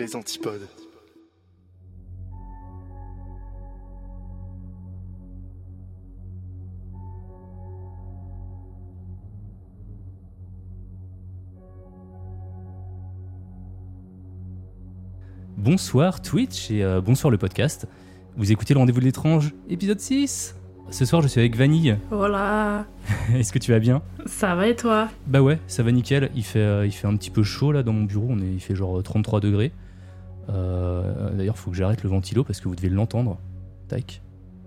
Les antipodes. Bonsoir Twitch et euh, bonsoir le podcast. Vous écoutez le rendez-vous de l'étrange, épisode 6. Ce soir je suis avec Vanille. Voilà, Est-ce que tu vas bien? Ça va et toi? Bah ouais, ça va nickel. Il fait, euh, il fait un petit peu chaud là dans mon bureau, on est, il fait genre 33 degrés. Euh, D'ailleurs faut que j'arrête le ventilo parce que vous devez l'entendre. Tac.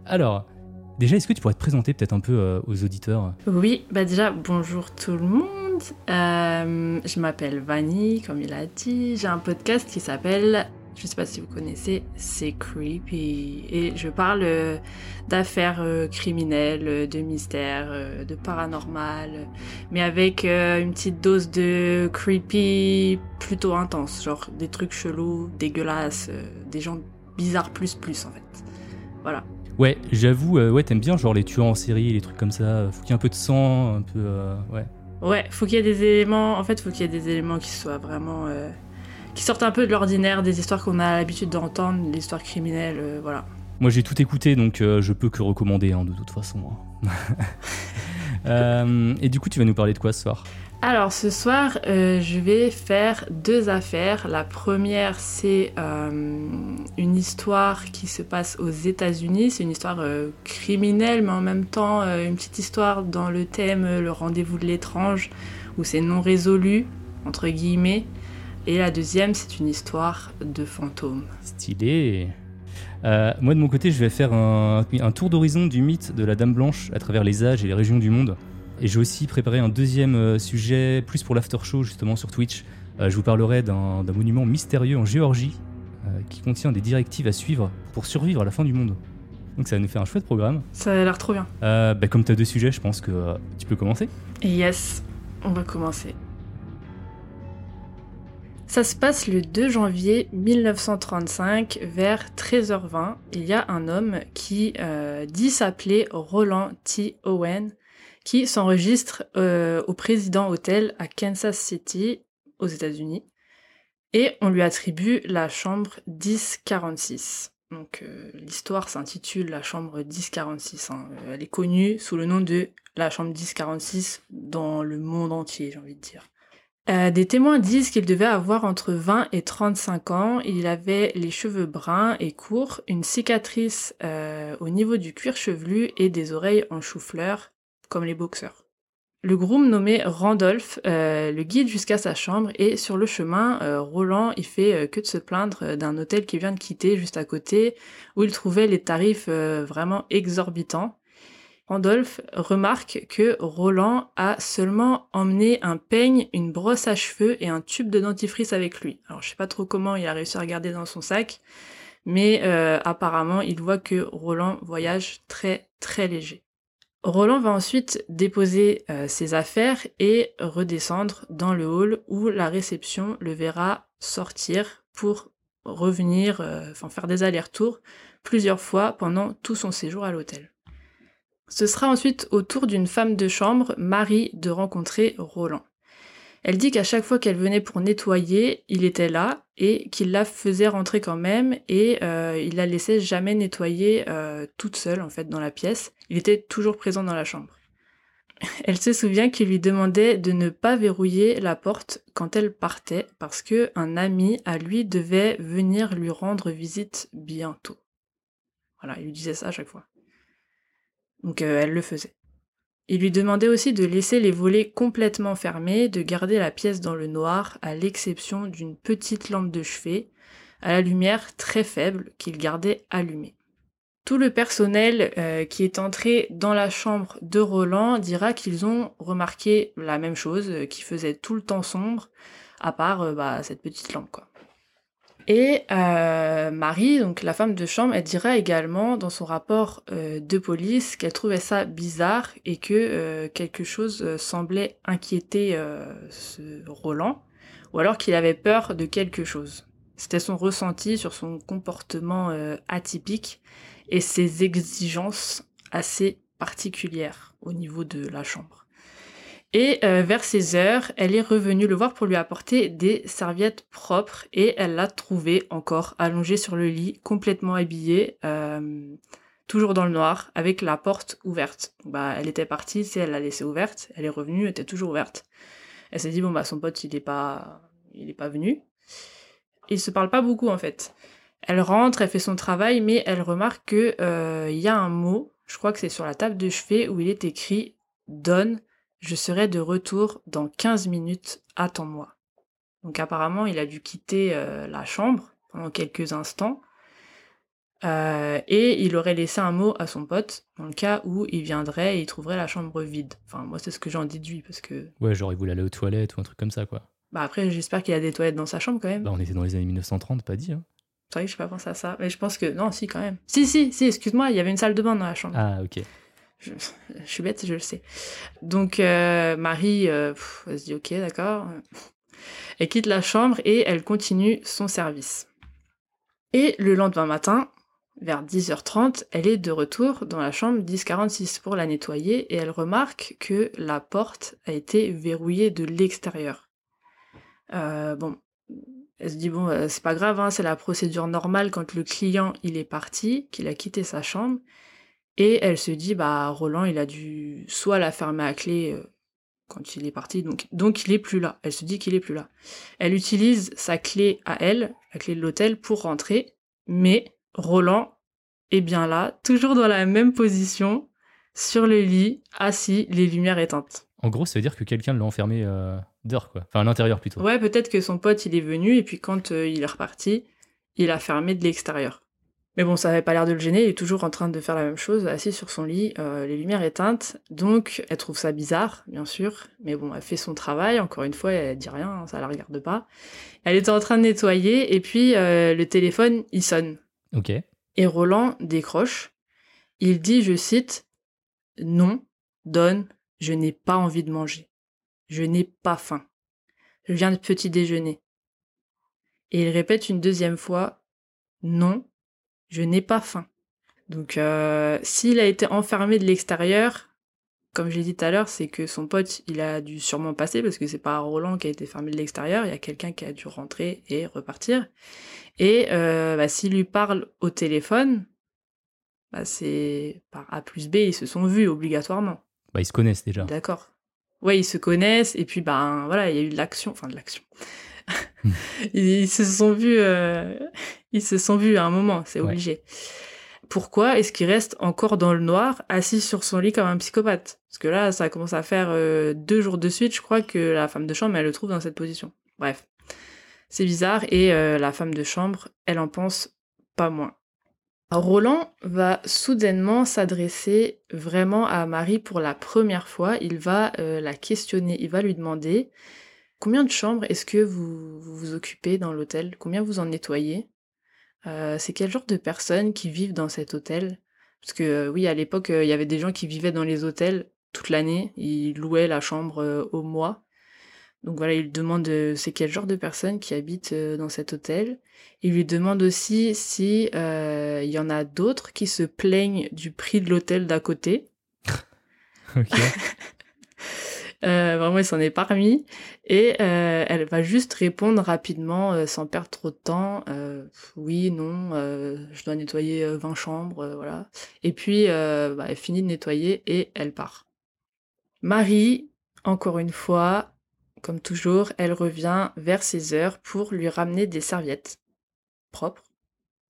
Alors, déjà est-ce que tu pourrais te présenter peut-être un peu euh, aux auditeurs? Oui, bah déjà, bonjour tout le monde. Euh, je m'appelle Vanny, comme il a dit. J'ai un podcast qui s'appelle, je sais pas si vous connaissez, C'est Creepy. Et je parle euh, d'affaires euh, criminelles, euh, de mystères, euh, de paranormal, mais avec une petite dose de creepy plutôt intense. Genre des trucs chelous, dégueulasses, des gens bizarres plus plus en fait. Voilà. Ouais, j'avoue, ouais, t'aimes bien genre les tueurs en série, les trucs comme ça. Faut qu'il y ait un peu de sang, un peu. ouais. Ouais, faut qu'il y ait des éléments. En fait, faut qu'il y ait des éléments qui soient vraiment. Qui sortent un peu de l'ordinaire, des histoires qu'on a l'habitude d'entendre, l'histoire criminelle, euh, voilà. Moi j'ai tout écouté donc euh, je peux que recommander hein, de toute façon. hein. Euh, et du coup tu vas nous parler de quoi ce soir? Alors, ce soir, euh, je vais faire deux affaires. La première, c'est euh, une histoire qui se passe aux États-Unis. C'est une histoire euh, criminelle, mais en même temps, une petite histoire dans le thème Le rendez-vous de l'étrange, où c'est non résolu, entre guillemets. Et la deuxième, c'est une histoire de fantômes. Stylé. Euh, moi de mon côté je vais faire un, un tour d'horizon du mythe de la Dame Blanche à travers les âges et les régions du monde. Et j'ai aussi préparé un deuxième euh, sujet plus pour l'after show justement sur Twitch. Euh, je vous parlerai d'un monument mystérieux en Géorgie euh, qui contient des directives à suivre pour survivre à la fin du monde. Donc ça va nous faire un chouette programme. Ça a l'air trop bien. Bah, comme tu as deux sujets, je pense que tu peux commencer. Yes, on va commencer. Ça se passe le 2 janvier 1935 vers 13h20. Il y a un homme qui euh, dit s'appeler Roland T. Owen qui s'enregistre euh, au Président Hotel à Kansas City aux États-Unis et on lui attribue la chambre 1046. Donc euh, l'histoire s'intitule la chambre 1046. hein. Elle est connue sous le nom de la chambre 1046 dans le monde entier, j'ai envie de dire. Euh, des témoins disent qu'il devait avoir entre 20 et 35 ans. Il avait les cheveux bruns et courts, une cicatrice euh, au niveau du cuir chevelu et des oreilles en chou-fleur, comme les boxeurs. Le groom nommé Randolph euh, le guide jusqu'à sa chambre et sur le chemin, Roland il fait que de se plaindre d'un hôtel qu'il vient de quitter juste à côté où il trouvait les tarifs vraiment exorbitants. Randolph remarque que Roland a seulement emmené un peigne, une brosse à cheveux et un tube de dentifrice avec lui. Alors je sais pas trop comment il a réussi à regarder dans son sac, mais euh, apparemment il voit que Roland voyage très très léger. Roland va ensuite déposer euh, ses affaires et redescendre dans le hall où la réception le verra sortir pour revenir, euh, enfin faire des allers-retours plusieurs fois pendant tout son séjour à l'hôtel. Ce sera ensuite au tour d'une femme de chambre, Marie, de rencontrer Roland. Elle dit qu'à chaque fois qu'elle venait pour nettoyer, il était là et qu'il la faisait rentrer quand même et euh, il la laissait jamais nettoyer euh, toute seule en fait dans la pièce. Il était toujours présent dans la chambre. Elle se souvient qu'il lui demandait de ne pas verrouiller la porte quand elle partait parce que un ami à lui devait venir lui rendre visite bientôt. Voilà, il lui disait ça à chaque fois. Donc euh, elle le faisait. Il lui demandait aussi de laisser les volets complètement fermés, de garder la pièce dans le noir, à l'exception d'une petite lampe de chevet, à la lumière très faible qu'il gardait allumée. Tout le personnel euh, qui est entré dans la chambre de Roland dira qu'ils ont remarqué la même chose, euh, qui faisait tout le temps sombre, à part euh, bah, cette petite lampe quoi. Et euh, Marie, donc la femme de chambre, elle dira également dans son rapport euh, de police qu'elle trouvait ça bizarre et que euh, quelque chose euh, semblait inquiéter euh, ce Roland, ou alors qu'il avait peur de quelque chose. C'était son ressenti sur son comportement euh, atypique et ses exigences assez particulières au niveau de la chambre. Et euh, vers 16 heures, elle est revenue le voir pour lui apporter des serviettes propres et elle l'a trouvé encore allongé sur le lit, complètement habillé, euh, toujours dans le noir, avec la porte ouverte. Bah, elle était partie, c'est elle l'a laissée ouverte, elle est revenue, elle était toujours ouverte. Elle s'est dit bon bah son pote il est pas, il est pas venu. Ils se parlent pas beaucoup en fait. Elle rentre, elle fait son travail, mais elle remarque que euh, il y a un mot, je crois que c'est sur la table de chevet où il est écrit donne je serai de retour dans 15 minutes, attends-moi. Donc apparemment, il a dû quitter euh, la chambre pendant quelques instants. Euh, et il aurait laissé un mot à son pote dans le cas où il viendrait et il trouverait la chambre vide. Enfin, moi, c'est ce que j'en déduis parce que. Ouais, genre il voulait aller aux toilettes ou un truc comme ça, quoi. Bah après, j'espère qu'il a des toilettes dans sa chambre quand même. Bah, on était dans les années 1930, pas dit, hein. C'est vrai que j'ai pas pensé à ça. Mais je pense que. Non, si, quand même. Si, si, si, excuse-moi, il y avait une salle de bain dans la chambre. Ah, ok. Je, suis bête, je le sais. Donc euh, Marie, euh, elle se dit ok, d'accord. Elle quitte la chambre et elle continue son service. Et le lendemain matin, vers 10h30, elle est de retour dans la chambre 1046 pour la nettoyer et elle remarque que la porte a été verrouillée de l'extérieur. Euh, bon, elle se dit bon, c'est pas grave, hein, c'est la procédure normale quand le client il est parti, qu'il a quitté sa chambre. Et elle se dit, bah, Roland, il a dû soit la fermer à clé euh, quand il est parti, donc, donc il est plus là. Elle se dit qu'il est plus là. Elle utilise sa clé à elle, la clé de l'hôtel, pour rentrer, mais Roland est bien là, toujours dans la même position, sur le lit, assis, les lumières éteintes. En gros, ça veut dire que quelqu'un l'a enfermé euh, dehors, quoi. Enfin, à l'intérieur plutôt. Ouais, peut-être que son pote, il est venu, et puis quand euh, il est reparti, il a fermé de l'extérieur. Mais bon, ça avait pas l'air de le gêner, il est toujours en train de faire la même chose, assis sur son lit, euh, les lumières éteintes. Donc, elle trouve ça bizarre, bien sûr, mais bon, elle fait son travail, encore une fois, elle dit rien, ça la regarde pas. Elle était en train de nettoyer, et puis euh, le téléphone, il sonne. Ok. Et Roland décroche. Il dit, je cite, Non, Donne, je n'ai pas envie de manger. Je n'ai pas faim. Je viens de petit déjeuner. Et il répète une deuxième fois, Non, je n'ai pas faim. Donc, euh, s'il a été enfermé de l'extérieur, comme je l'ai dit tout à l'heure, c'est que son pote, il a dû sûrement passer parce que c'est pas Roland qui a été fermé de l'extérieur, il y a quelqu'un qui a dû rentrer et repartir. Et euh, bah, s'il lui parle au téléphone, bah, c'est par A plus B, ils se sont vus obligatoirement. Bah, ils se connaissent déjà. D'accord. Ouais, ils se connaissent et puis ben voilà, il y a eu de l'action, enfin de l'action. Ils, se sont vus, euh, ils se sont vus à un moment, c'est Ouais. obligé. Pourquoi est-ce qu'il reste encore dans le noir, assis sur son lit comme un psychopathe? Parce que là, ça commence à faire euh, deux jours de suite, je crois que la femme de chambre, elle le trouve dans cette position. Bref, c'est bizarre et euh, la femme de chambre, elle en pense pas moins. Roland va soudainement s'adresser vraiment à Marie pour la première fois. Il va euh, la questionner, il va lui demander combien de chambres est-ce que vous vous, vous occupez dans l'hôtel? Combien vous en nettoyez? Euh, C'est quel genre de personnes qui vivent dans cet hôtel? Parce que euh, oui, à l'époque, euh, il y avait des gens qui vivaient dans les hôtels toute l'année. Ils louaient la chambre au mois. Donc voilà, il demande c'est quel genre de personnes qui habitent dans cet hôtel? Il lui demande aussi si euh, il y en a d'autres qui se plaignent du prix de l'hôtel d'à côté. Ok. Euh, vraiment, il s'en est pas remis. Et euh, elle va juste répondre rapidement, euh, sans perdre trop de temps. oui, non, je dois nettoyer euh, 20 chambres, voilà. Et puis, bah, elle finit de nettoyer et elle part. Marie, encore une fois, comme toujours, elle revient vers 16 heures pour lui ramener des serviettes propres.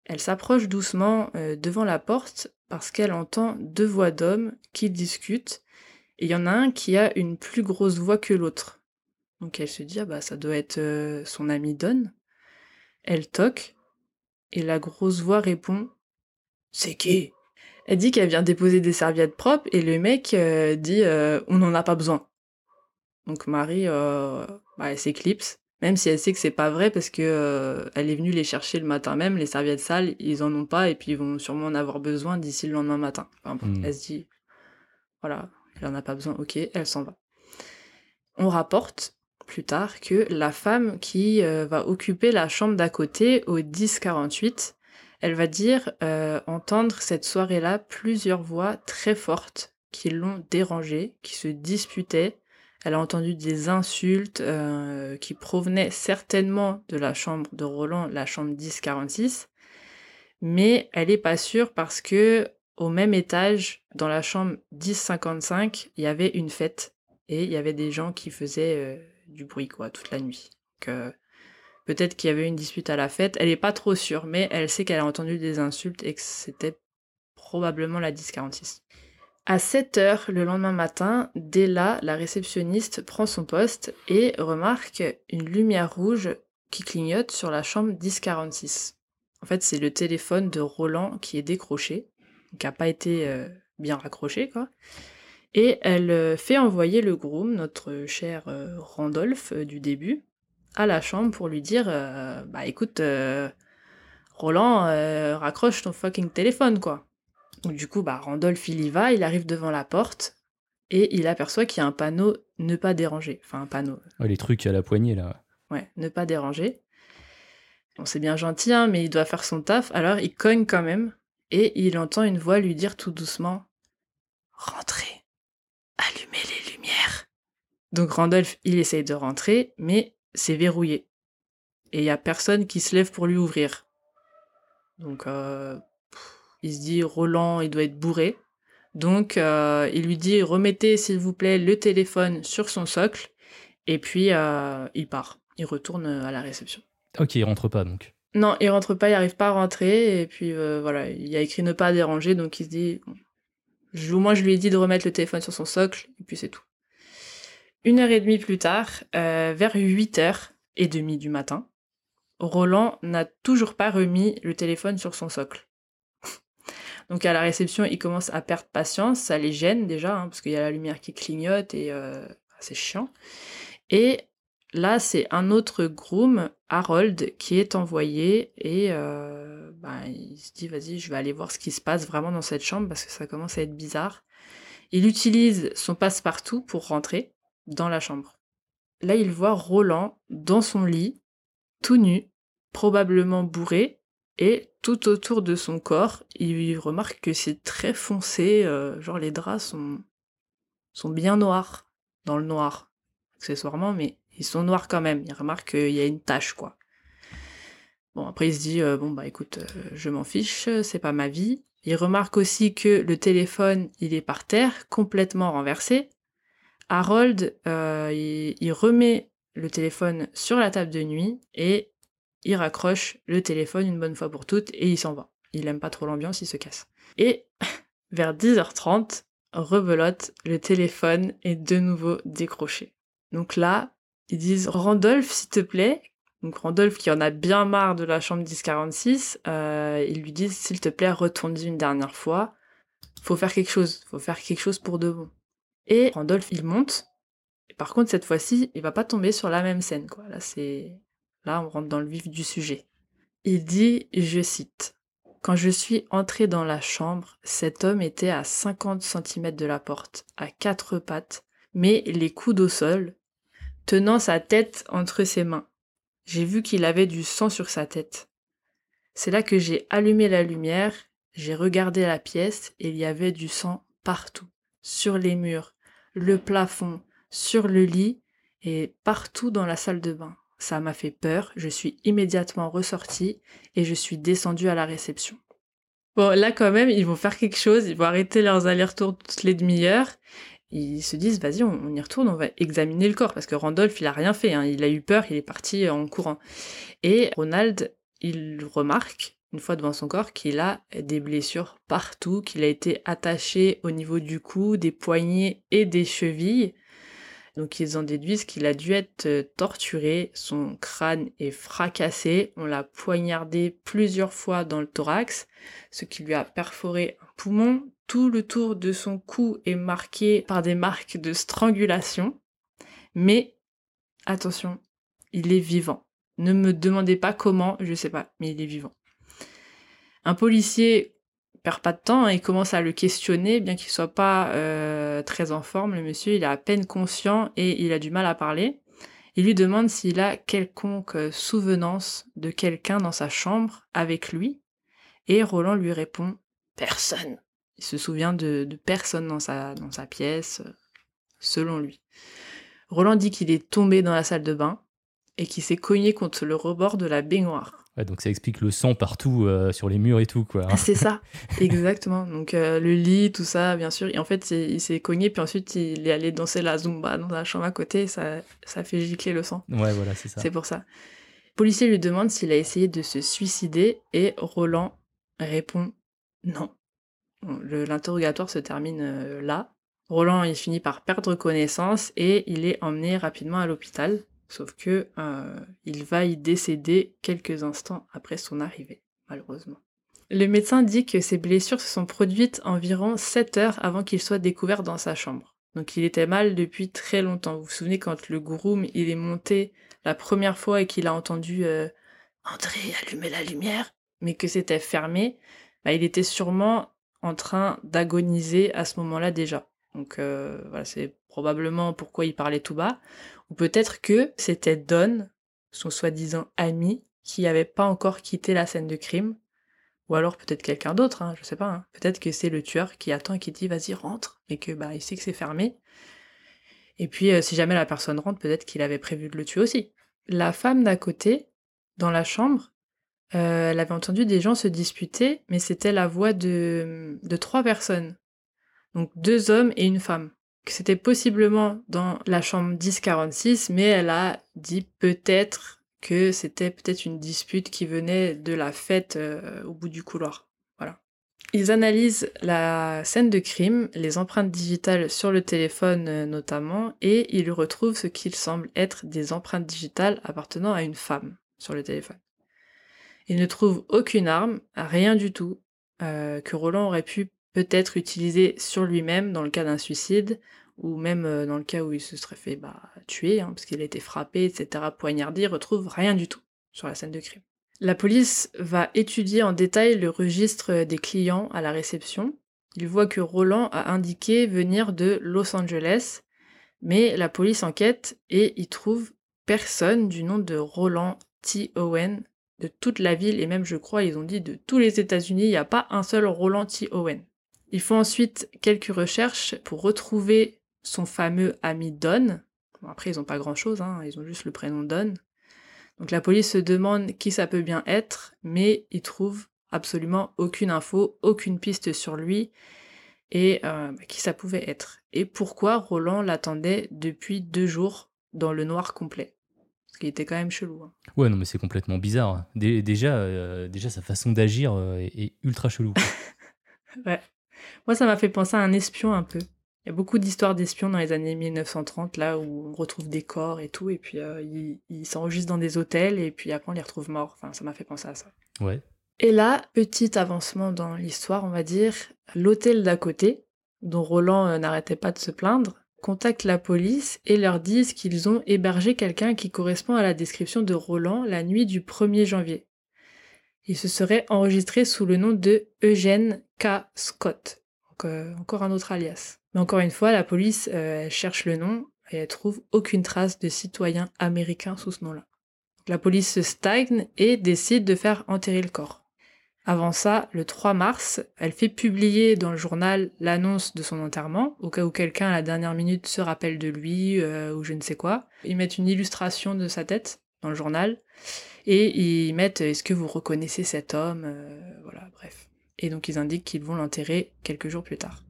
Elle s'approche doucement devant la porte parce qu'elle entend deux voix d'hommes qui discutent et il y en a un qui a une plus grosse voix que l'autre. Donc elle se dit, ah bah ça doit être euh, son ami Don. Elle toque, et la grosse voix répond, C'est qui? Elle dit qu'elle vient déposer des serviettes propres et le mec euh, dit euh, on n'en a pas besoin. Donc Marie, bah, elle s'éclipse, même si elle sait que c'est pas vrai parce que elle est venue les chercher le matin même. Les serviettes sales, ils en ont pas et puis ils vont sûrement en avoir besoin d'ici le lendemain matin. Enfin, bon, Mm. Elle se dit voilà, il en a pas besoin, ok, elle s'en va. On rapporte plus tard que la femme qui euh, va occuper la chambre d'à côté au 1048 elle va dire euh, entendre cette soirée-là plusieurs voix très fortes qui l'ont dérangée, qui se disputaient. Elle a entendu des insultes euh, qui provenaient certainement de la chambre de Roland, la chambre 1046, mais elle est pas sûre parce que au même étage, dans la chambre 1055, il y avait une fête et il y avait des gens qui faisaient euh, du bruit quoi toute la nuit. Euh, Peut-être qu'il y avait une dispute à la fête. Elle est pas trop sûre, mais elle sait qu'elle a entendu des insultes et que c'était probablement la 1046. À 7 heures le lendemain matin, Della, la réceptionniste, prend son poste et remarque une lumière rouge qui clignote sur la chambre 1046. En fait, c'est le téléphone de Roland qui est décroché, qui n'a pas été euh, bien raccroché, quoi. Et elle euh, fait envoyer le groom, notre cher euh, Randolph du début, à la chambre pour lui dire bah écoute Roland raccroche ton fucking téléphone quoi. Donc, du coup bah Randolph il y va, il arrive devant la porte et il aperçoit qu'il y a un panneau ne pas déranger, enfin un panneau Ouais, les trucs à la poignée là. ouais, ne pas déranger. Bon c'est bien gentil hein, mais il doit faire son taf alors il cogne quand même et il entend une voix lui dire tout doucement rentrez, allumez les lumières. Donc Randolph il essaye de rentrer mais c'est verrouillé. Et il y a personne qui se lève pour lui ouvrir. Donc euh, il se dit Roland, il doit être bourré. Donc euh, il lui dit remettez s'il vous plaît le téléphone sur son socle. Et puis euh, il part. Il retourne à la réception. Ok, il rentre pas donc. Non, il rentre pas, il arrive pas à rentrer. Et puis euh, voilà, il a écrit ne pas déranger. Donc il se dit au moins je lui ai dit de remettre le téléphone sur son socle. Et puis c'est tout. Une heure et demie plus tard, euh, vers 8 heures et demie du matin, Roland n'a toujours pas remis le téléphone sur son socle. Donc à la réception, il commence à perdre patience, ça les gêne déjà, hein, parce qu'il y a la lumière qui clignote et euh, c'est chiant. Et là, c'est un autre groom, Harold, qui est envoyé et euh, ben, il se dit, vas-y, je vais aller voir ce qui se passe vraiment dans cette chambre parce que ça commence à être bizarre. Il utilise son passe-partout pour rentrer dans la chambre. Là, il voit Roland dans son lit, tout nu, probablement bourré, et tout autour de son corps, il remarque que c'est très foncé, euh, genre les draps sont, sont bien noirs, dans le noir, accessoirement, mais ils sont noirs quand même. Il remarque qu'il y a une tache, quoi. Bon, après, il se dit, euh, bon, bah écoute, euh, je m'en fiche, c'est pas ma vie. Il remarque aussi que le téléphone, il est par terre, complètement renversé. Harold, euh, il, il remet le téléphone sur la table de nuit et il raccroche le téléphone une bonne fois pour toutes et il s'en va. Il aime pas trop l'ambiance, il se casse. Et vers 10h30, rebelote, le téléphone est de nouveau décroché. Donc là, ils disent Randolph, s'il te plaît. Donc Randolph, qui en a bien marre de la chambre 1046, euh, ils lui disent s'il te plaît, retourne-y une dernière fois. Faut faire quelque chose, faut faire quelque chose pour de bon. Et Randolph, il monte. Et par contre, cette fois-ci, il va pas tomber sur la même scène, quoi. Là, c'est, là, on rentre dans le vif du sujet. Il dit, je cite, quand je suis entré dans la chambre, cet homme était à 50 cm de la porte, à quatre pattes, mais les coudes au sol, tenant sa tête entre ses mains. J'ai vu qu'il avait du sang sur sa tête. C'est là que j'ai allumé la lumière, j'ai regardé la pièce et il y avait du sang partout, sur les murs, le plafond, sur le lit et partout dans la salle de bain. Ça m'a fait peur, je suis immédiatement ressortie et je suis descendue à la réception. Bon, là quand même, ils vont faire quelque chose, ils vont arrêter leurs allers-retours toutes les demi-heures. Ils se disent, vas-y, on, y retourne, on va examiner le corps, parce que Randolph, il a rien fait, hein, il a eu peur, il est parti en courant. Et Ronald, il remarque, une fois devant son corps, qu'il a des blessures partout, qu'il a été attaché au niveau du cou, des poignets et des chevilles. Donc ils en déduisent qu'il a dû être euh, torturé, son crâne est fracassé, on l'a poignardé plusieurs fois dans le thorax, ce qui lui a perforé un poumon. Tout le tour de son cou est marqué par des marques de strangulation. Mais attention, il est vivant. Ne me demandez pas comment, je sais pas, mais il est vivant. Un policier perd pas de temps et commence à le questionner, bien qu'il soit pas euh, très en forme. Le monsieur, il est à peine conscient et il a du mal à parler. Il lui demande s'il a quelconque souvenance de quelqu'un dans sa chambre avec lui. Et Roland lui répond Personne. Il se souvient de, personne dans sa pièce, selon lui. Roland dit qu'il est tombé dans la salle de bain et qu'il s'est cogné contre le rebord de la baignoire. Ouais, donc ça explique le sang partout euh, sur les murs et tout, quoi. C'est ça, exactement. Donc euh, le lit, tout ça, bien sûr. Et en fait, il s'est cogné, puis ensuite il est allé danser la zumba dans la chambre à côté. Ça, ça fait gicler le sang. Ouais, voilà, c'est ça. C'est pour ça. Le policier lui demande s'il a essayé de se suicider et Roland répond non. Bon, L'interrogatoire se termine euh, là. Roland, il finit par perdre connaissance et il est emmené rapidement à l'hôpital. Sauf que euh, il va y décéder quelques instants après son arrivée, malheureusement. Le médecin dit que ses blessures se sont produites environ 7 heures avant qu'il soit découvert dans sa chambre. Donc il était mal depuis très longtemps. Vous vous souvenez quand le groom il est monté la première fois et qu'il a entendu euh, André allumer la lumière, mais que c'était fermé, bah, il était sûrement en train d'agoniser à ce moment-là déjà. Donc euh, voilà, c'est probablement pourquoi il parlait tout bas. Ou peut-être que c'était Don, son soi-disant ami, qui n'avait pas encore quitté la scène de crime. Ou alors peut-être quelqu'un d'autre, hein, je sais pas. hein. Peut-être que c'est le tueur qui attend et qui dit vas-y rentre, et que bah il sait que c'est fermé. Et puis euh, si jamais la personne rentre, peut-être qu'il avait prévu de le tuer aussi. La femme d'à côté, dans la chambre, euh, elle avait entendu des gens se disputer, mais c'était la voix de, de trois personnes. Donc deux hommes et une femme. C'était possiblement dans la chambre 1046, mais elle a dit peut-être que c'était peut-être une dispute qui venait de la fête euh, au bout du couloir. Voilà. Ils analysent la scène de crime, les empreintes digitales sur le téléphone euh, notamment, et ils retrouvent ce qu'il semble être des empreintes digitales appartenant à une femme sur le téléphone. Ils ne trouvent aucune arme, rien du tout, euh, que Roland aurait pu peut-être utiliser sur lui-même dans le cas d'un suicide, ou même euh, dans le cas où il se serait fait bah, tuer, hein, parce qu'il a été frappé, etc., poignardé, il retrouve rien du tout sur la scène de crime. La police va étudier en détail le registre des clients à la réception. Il voit que Roland a indiqué venir de Los Angeles, mais la police enquête et y trouve personne du nom de Roland T. Owen de toute la ville, et même je crois ils ont dit de tous les États-Unis, il n'y a pas un seul Roland T. Owen. Ils font ensuite quelques recherches pour retrouver son fameux ami Don. Bon, après, ils n'ont pas grand-chose, hein, ils ont juste le prénom Don. Donc la police se demande qui ça peut bien être, mais ils trouvent absolument aucune info, aucune piste sur lui, et euh, qui ça pouvait être. Et pourquoi Roland l'attendait depuis deux jours dans le noir complet? Ce qui était quand même chelou. hein. Ouais, non, mais c'est complètement bizarre. Dé- déjà, euh, déjà, sa façon d'agir euh, est, ultra chelou. Ouais. Moi, ça m'a fait penser à un espion un peu. Il y a beaucoup d'histoires d'espions dans les années 1930, là où on retrouve des corps et tout, et puis euh, ils ils s'enregistrent dans des hôtels, et puis après on les retrouve morts. Enfin, ça m'a fait penser à ça. ouais. Et là, petit avancement dans l'histoire, on va dire, l'hôtel d'à côté, dont Roland euh, n'arrêtait pas de se plaindre, contacte la police et leur disent qu'ils ont hébergé quelqu'un qui correspond à la description de Roland la nuit du 1er janvier. Il se serait enregistré sous le nom de Eugène Scott. Euh, encore un autre alias. Mais encore une fois, la police euh, cherche le nom et elle trouve aucune trace de citoyen américain sous ce nom-là. La police se stagne et décide de faire enterrer le corps. Avant ça, le 3 mars, elle fait publier dans le journal l'annonce de son enterrement, au cas où quelqu'un à la dernière minute se rappelle de lui euh, ou je ne sais quoi. Ils mettent une illustration de sa tête dans le journal et ils mettent est-ce que vous reconnaissez cet homme Voilà, bref. Et donc ils indiquent qu'ils vont l'enterrer quelques jours plus tard.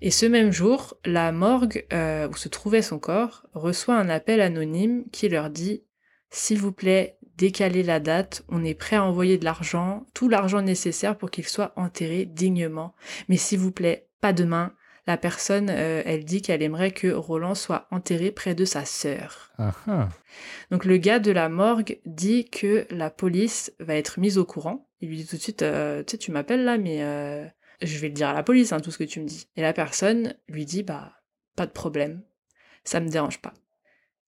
Et ce même jour, la morgue euh, où se trouvait son corps reçoit un appel anonyme qui leur dit S'il vous plaît, décalez la date, on est prêt à envoyer de l'argent, tout l'argent nécessaire pour qu'il soit enterré dignement. Mais s'il vous plaît, pas demain, La personne, euh, elle dit qu'elle aimerait que Roland soit enterré près de sa sœur. Ah, ah. Donc le gars de la morgue dit que la police va être mise au courant. Il lui dit tout de suite, euh, tu sais, tu m'appelles là, mais euh, je vais le dire à la police, hein, tout ce que tu me dis. Et la personne lui dit, bah, pas de problème, ça me dérange pas.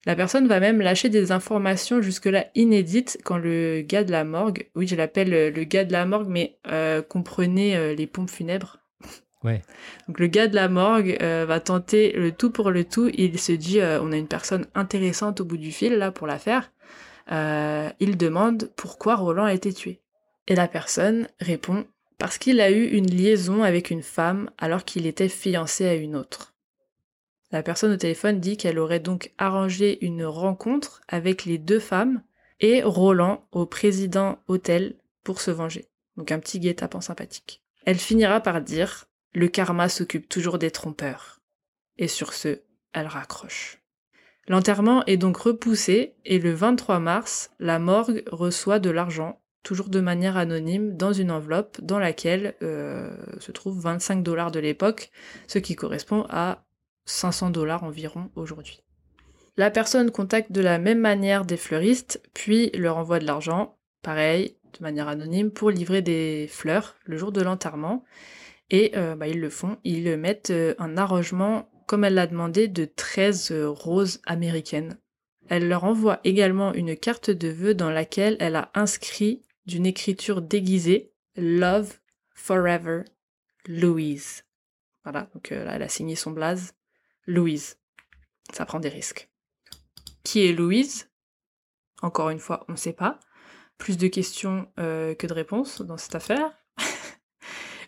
La personne va même lâcher des informations jusque-là inédites quand le gars de la morgue, oui je l'appelle le gars de la morgue, mais euh, comprenez euh, les pompes funèbres. Donc le gars de la morgue euh, va tenter le tout pour le tout. Il se dit euh, on a une personne intéressante au bout du fil là pour l'affaire. Euh, il demande pourquoi Roland a été tué. Et la personne répond parce qu'il a eu une liaison avec une femme alors qu'il était fiancé à une autre. La personne au téléphone dit qu'elle aurait donc arrangé une rencontre avec les deux femmes et Roland au président hôtel pour se venger. Donc un petit guet-apens sympathique. Elle finira par dire Le karma s'occupe toujours des trompeurs. Et sur ce, elle raccroche. L'enterrement est donc repoussé et le 23 mars, la morgue reçoit de l'argent, toujours de manière anonyme, dans une enveloppe dans laquelle euh, se trouvent 25 dollars de l'époque, ce qui correspond à 500 dollars environ aujourd'hui. La personne contacte de la même manière des fleuristes, puis leur envoie de l'argent, pareil, de manière anonyme, pour livrer des fleurs le jour de l'enterrement. Et euh, bah, ils le font, ils mettent euh, un arrangement, comme elle l'a demandé, de 13 euh, roses américaines. Elle leur envoie également une carte de vœux dans laquelle elle a inscrit d'une écriture déguisée Love Forever Louise. Voilà, donc là elle a signé son blaze. Louise. Ça prend des risques. Qui est Louise? Encore une fois, on ne sait pas. Plus de questions que de réponses dans cette affaire.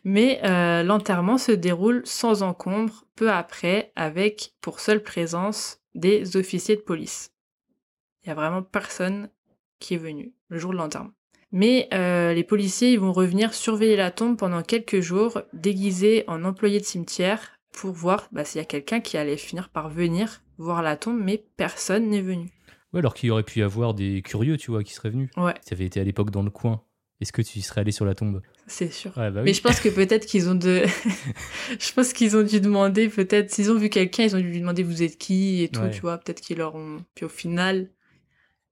Mais euh, l'enterrement se déroule sans encombre peu après, avec pour seule présence des officiers de police. Il n'y a vraiment personne qui est venu le jour de l'enterrement. Mais euh, les policiers ils vont revenir surveiller la tombe pendant quelques jours, déguisés en employés de cimetière, pour voir bah, s'il y a quelqu'un qui allait finir par venir voir la tombe, mais personne n'est venu. Ouais, alors qu'il y aurait pu y avoir des curieux, tu vois, qui seraient venus. Ouais, tu avais été à l'époque dans le coin, est-ce que tu serais allé sur la tombe? C'est sûr. Ouais, bah oui. Mais je pense que peut-être qu'ils ont de. je pense qu'ils ont dû demander, peut-être, s'ils ont vu quelqu'un, ils ont dû lui demander vous êtes qui et tout, Ouais. tu vois. Peut-être qu'ils leur ont. Puis au final,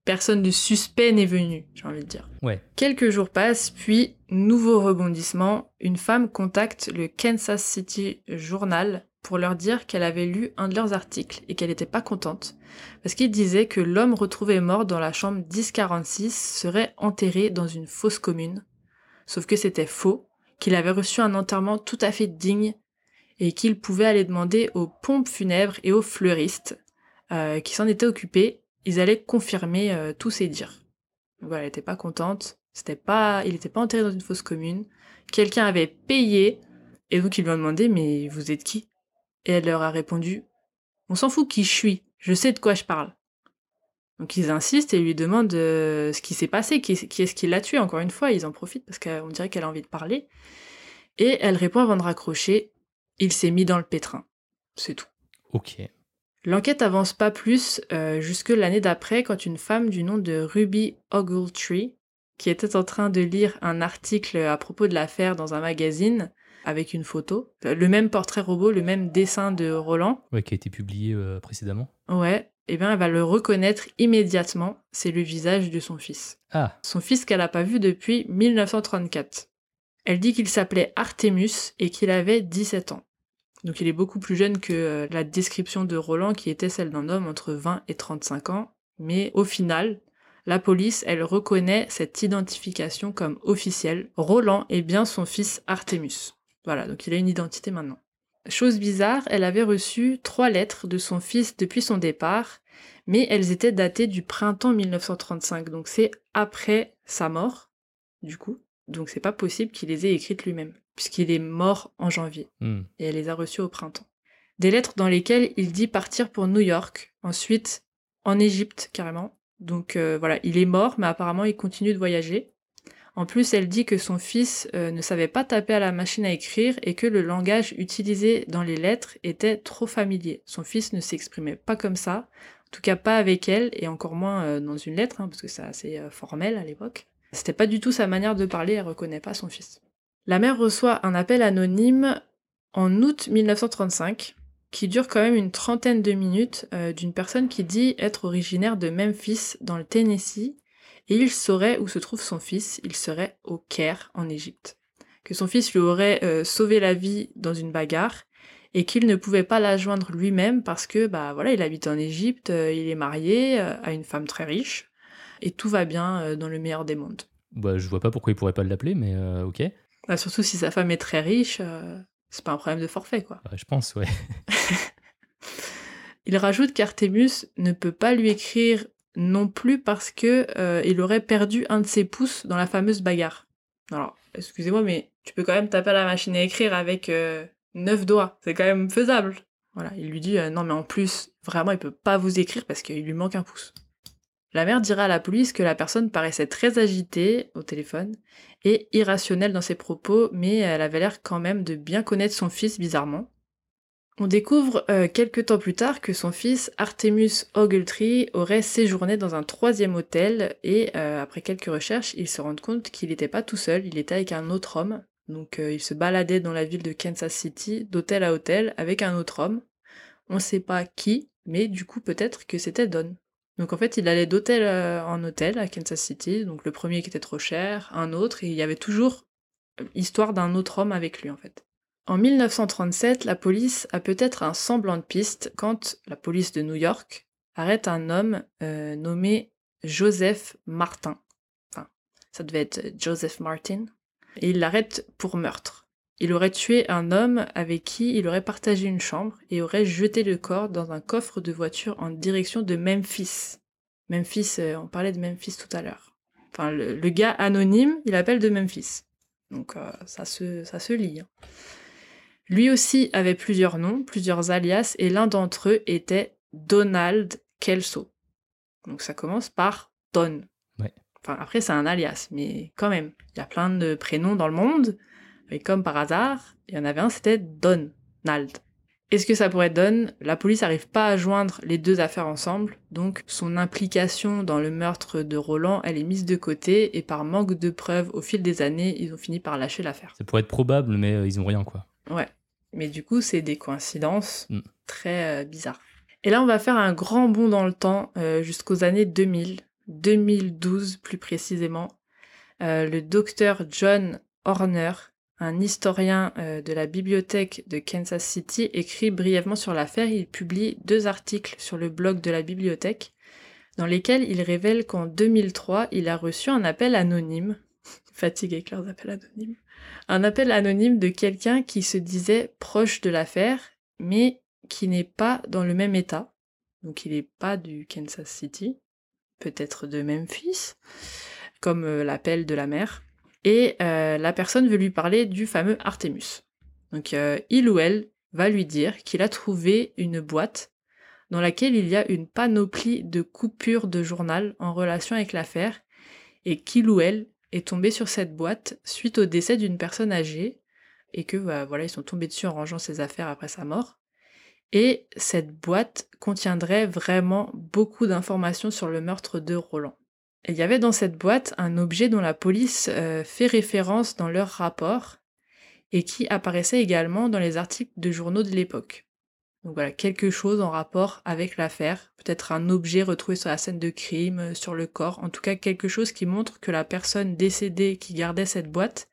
personne de suspect n'est venu, j'ai envie de dire. Ouais. Quelques jours passent, puis, nouveau rebondissement, une femme contacte le Kansas City Journal pour leur dire qu'elle avait lu un de leurs articles et qu'elle n'était pas contente, parce qu'il disait que l'homme retrouvé mort dans la chambre 1046 serait enterré dans une fosse commune. Sauf que c'était faux, qu'il avait reçu un enterrement tout à fait digne et qu'il pouvait aller demander aux pompes funèbres et aux fleuristes euh, qui s'en étaient occupés, ils allaient confirmer euh, tous ces dires. Voilà, elle était pas contente, c'était pas, il n'était pas enterré dans une fosse commune, quelqu'un avait payé, et donc ils lui ont demandé mais vous êtes qui? Et elle leur a répondu on s'en fout qui je suis, je sais de quoi je parle. Donc ils insistent et lui demandent euh, ce qui s'est passé, qui, qui est-ce qui l'a tué. Encore une fois, ils en profitent parce qu'on dirait qu'elle a envie de parler. Et elle répond avant de raccrocher il s'est mis dans le pétrin. C'est tout. Ok. L'enquête avance pas plus euh, jusque l'année d'après quand une femme du nom de Ruby Ogletree, qui était en train de lire un article à propos de l'affaire dans un magazine avec une photo, le même portrait robot, le même dessin de Roland, Ouais, qui a été publié euh, précédemment. ouais, eh bien elle va le reconnaître immédiatement, c'est le visage de son fils. Ah, Son fils qu'elle n'a pas vu depuis 1934. Elle dit qu'il s'appelait Artemus et qu'il avait 17 ans. Donc il est beaucoup plus jeune que euh, la description de Roland qui était celle d'un homme entre 20 et 35 ans. Mais au final, la police, elle reconnaît cette identification comme officielle. Roland est bien son fils Artemus. Voilà, donc il a une identité maintenant. Chose bizarre, elle avait reçu trois lettres de son fils depuis son départ, mais elles étaient datées du printemps 1935, donc c'est après sa mort, du coup. Donc c'est pas possible qu'il les ait écrites lui-même, puisqu'il est mort en janvier hmm. et elle les a reçues au printemps. Des lettres dans lesquelles il dit partir pour New York, ensuite en Égypte carrément. Donc euh, voilà, il est mort, mais apparemment il continue de voyager. En plus, elle dit que son fils euh, ne savait pas taper à la machine à écrire et que le langage utilisé dans les lettres était trop familier. Son fils ne s'exprimait pas comme ça, en tout cas pas avec elle, et encore moins euh, dans une lettre, hein, parce que c'est assez euh, formel à l'époque. C'était pas du tout sa manière de parler, elle reconnaît pas son fils. La mère reçoit un appel anonyme en août 1935, qui dure quand même une trentaine de minutes, d'une personne qui dit être originaire de Memphis, dans le Tennessee, et il saurait où se trouve son fils, il serait au Caire, en Égypte. Que son fils lui aurait euh, sauvé la vie dans une bagarre, et qu'il ne pouvait pas la joindre lui-même parce que, bah voilà, il habite en Égypte, euh, il est marié à une femme très riche, et tout va bien dans le meilleur des mondes. Bah, je vois pas pourquoi il pourrait pas l'appeler, mais ok. Bah, surtout si sa femme est très riche, c'est pas un problème de forfait, quoi. je pense, ouais. il rajoute qu'Artemus ne peut pas lui écrire non plus parce que euh, il aurait perdu un de ses pouces dans la fameuse bagarre. Alors, excusez-moi, mais tu peux quand même taper à la machine à écrire avec euh, neuf doigts. C'est quand même faisable. Voilà, il lui dit euh, non mais en plus, vraiment, il peut pas vous écrire parce qu'il lui manque un pouce. La mère dira à la police que la personne paraissait très agitée au téléphone et irrationnelle dans ses propos, mais elle avait l'air quand même de bien connaître son fils bizarrement. On découvre euh, quelques temps plus tard que son fils Artemus Ogletree aurait séjourné dans un troisième hôtel et euh, après quelques recherches, il se rend compte qu'il n'était pas tout seul, il était avec un autre homme. Donc euh, il se baladait dans la ville de Kansas City d'hôtel à hôtel avec un autre homme. On ne sait pas qui, mais du coup peut-être que c'était Don. Donc en fait, il allait d'hôtel en hôtel à Kansas City. Donc le premier qui était trop cher, un autre, et il y avait toujours histoire d'un autre homme avec lui en fait. En 1937, la police a peut-être un semblant de piste quand la police de New York arrête un homme euh, nommé Joseph Martin. Enfin, ça devait être Joseph Martin. Et il l'arrête pour meurtre. Il aurait tué un homme avec qui il aurait partagé une chambre et aurait jeté le corps dans un coffre de voiture en direction de Memphis. Memphis, euh, on parlait de Memphis tout à l'heure. Enfin, le, gars anonyme, il appelle de Memphis. Donc euh, ça, se, ça se lit. Hein. Lui aussi avait plusieurs noms, plusieurs alias, et l'un d'entre eux était Donald Kelso. Donc ça commence par Don. Enfin, après, c'est un alias, mais quand même, il y a plein de prénoms dans le monde. Et comme par hasard, il y en avait un, c'était Donald. Est-ce que ça pourrait être Don? La police n'arrive pas à joindre les deux affaires ensemble, donc son implication dans le meurtre de Roland, elle est mise de côté, et par manque de preuves au fil des années, ils ont fini par lâcher l'affaire. Ça pourrait être probable, mais euh, ils ont rien, quoi. Ouais. Mais du coup, c'est des coïncidences mm. très euh, bizarres. Et là, on va faire un grand bond dans le temps, euh, jusqu'aux années 2000, 2012 plus précisément. le docteur John Horner, un historien euh, de la bibliothèque de Kansas City, écrit brièvement sur l'affaire. Il publie deux articles sur le blog de la bibliothèque dans lesquels il révèle qu'en 2003, il a reçu un appel anonyme, fatigué avec leurs appels anonymes, un appel anonyme de quelqu'un qui se disait proche de l'affaire, mais qui n'est pas dans le même état. Donc il n'est pas du Kansas City, peut-être de Memphis, comme euh, l'appel de la mère et euh, la personne veut lui parler du fameux Artemus. Donc euh, il ou elle va lui dire qu'il a trouvé une boîte dans laquelle il y a une panoplie de coupures de journal en relation avec l'affaire et qu'il ou elle est tombé sur cette boîte suite au décès d'une personne âgée et que bah, voilà ils sont tombés dessus en rangeant ses affaires après sa mort. Et cette boîte contiendrait vraiment beaucoup d'informations sur le meurtre de Roland. Il y avait dans cette boîte un objet dont la police euh, fait référence dans leur rapport et qui apparaissait également dans les articles de journaux de l'époque. Donc voilà, quelque chose en rapport avec l'affaire, peut-être un objet retrouvé sur la scène de crime, euh, sur le corps, en tout cas quelque chose qui montre que la personne décédée qui gardait cette boîte,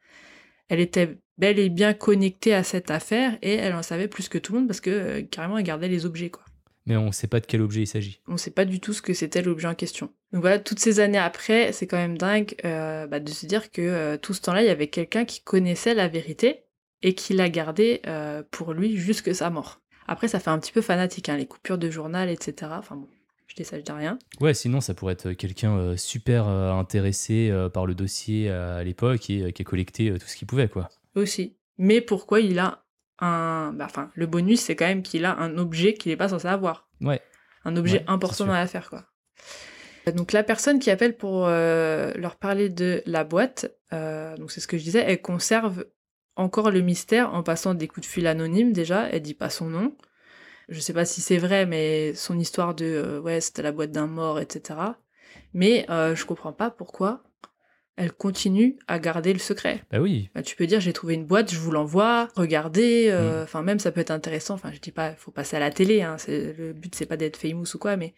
elle était bel et bien connectée à cette affaire et elle en savait plus que tout le monde parce que euh, carrément elle gardait les objets quoi mais on ne sait pas de quel objet il s'agit. On ne sait pas du tout ce que c'était l'objet en question. Donc voilà, toutes ces années après, c'est quand même dingue euh, bah, de se dire que euh, tout ce temps-là, il y avait quelqu'un qui connaissait la vérité et qui l'a gardé euh, pour lui jusque sa mort. Après, ça fait un petit peu fanatique, hein, les coupures de journal, etc. Enfin bon, je dis ça, je dis rien. Ouais, sinon, ça pourrait être quelqu'un super intéressé par le dossier à l'époque et qui a collecté tout ce qu'il pouvait, quoi. Aussi. Mais pourquoi il a un. Bah, enfin, le bonus, c'est quand même qu'il a un objet qu'il n'est pas censé avoir. Ouais. Un objet important dans l'affaire, quoi. Donc la personne qui appelle pour euh, leur parler de la boîte, euh, donc c'est ce que je disais, elle conserve encore le mystère en passant des coups de fil anonymes déjà, elle dit pas son nom. Je sais pas si c'est vrai, mais son histoire de euh, ouais c'était la boîte d'un mort, etc. Mais je comprends pas pourquoi elle continue à garder le secret. Bah oui. Bah, tu peux dire j'ai trouvé une boîte, je vous l'envoie, regardez. euh, Mm. Enfin même ça peut être intéressant. Enfin je dis pas faut passer à la télé. Hein, c'est- le but c'est pas d'être famous ou quoi, mais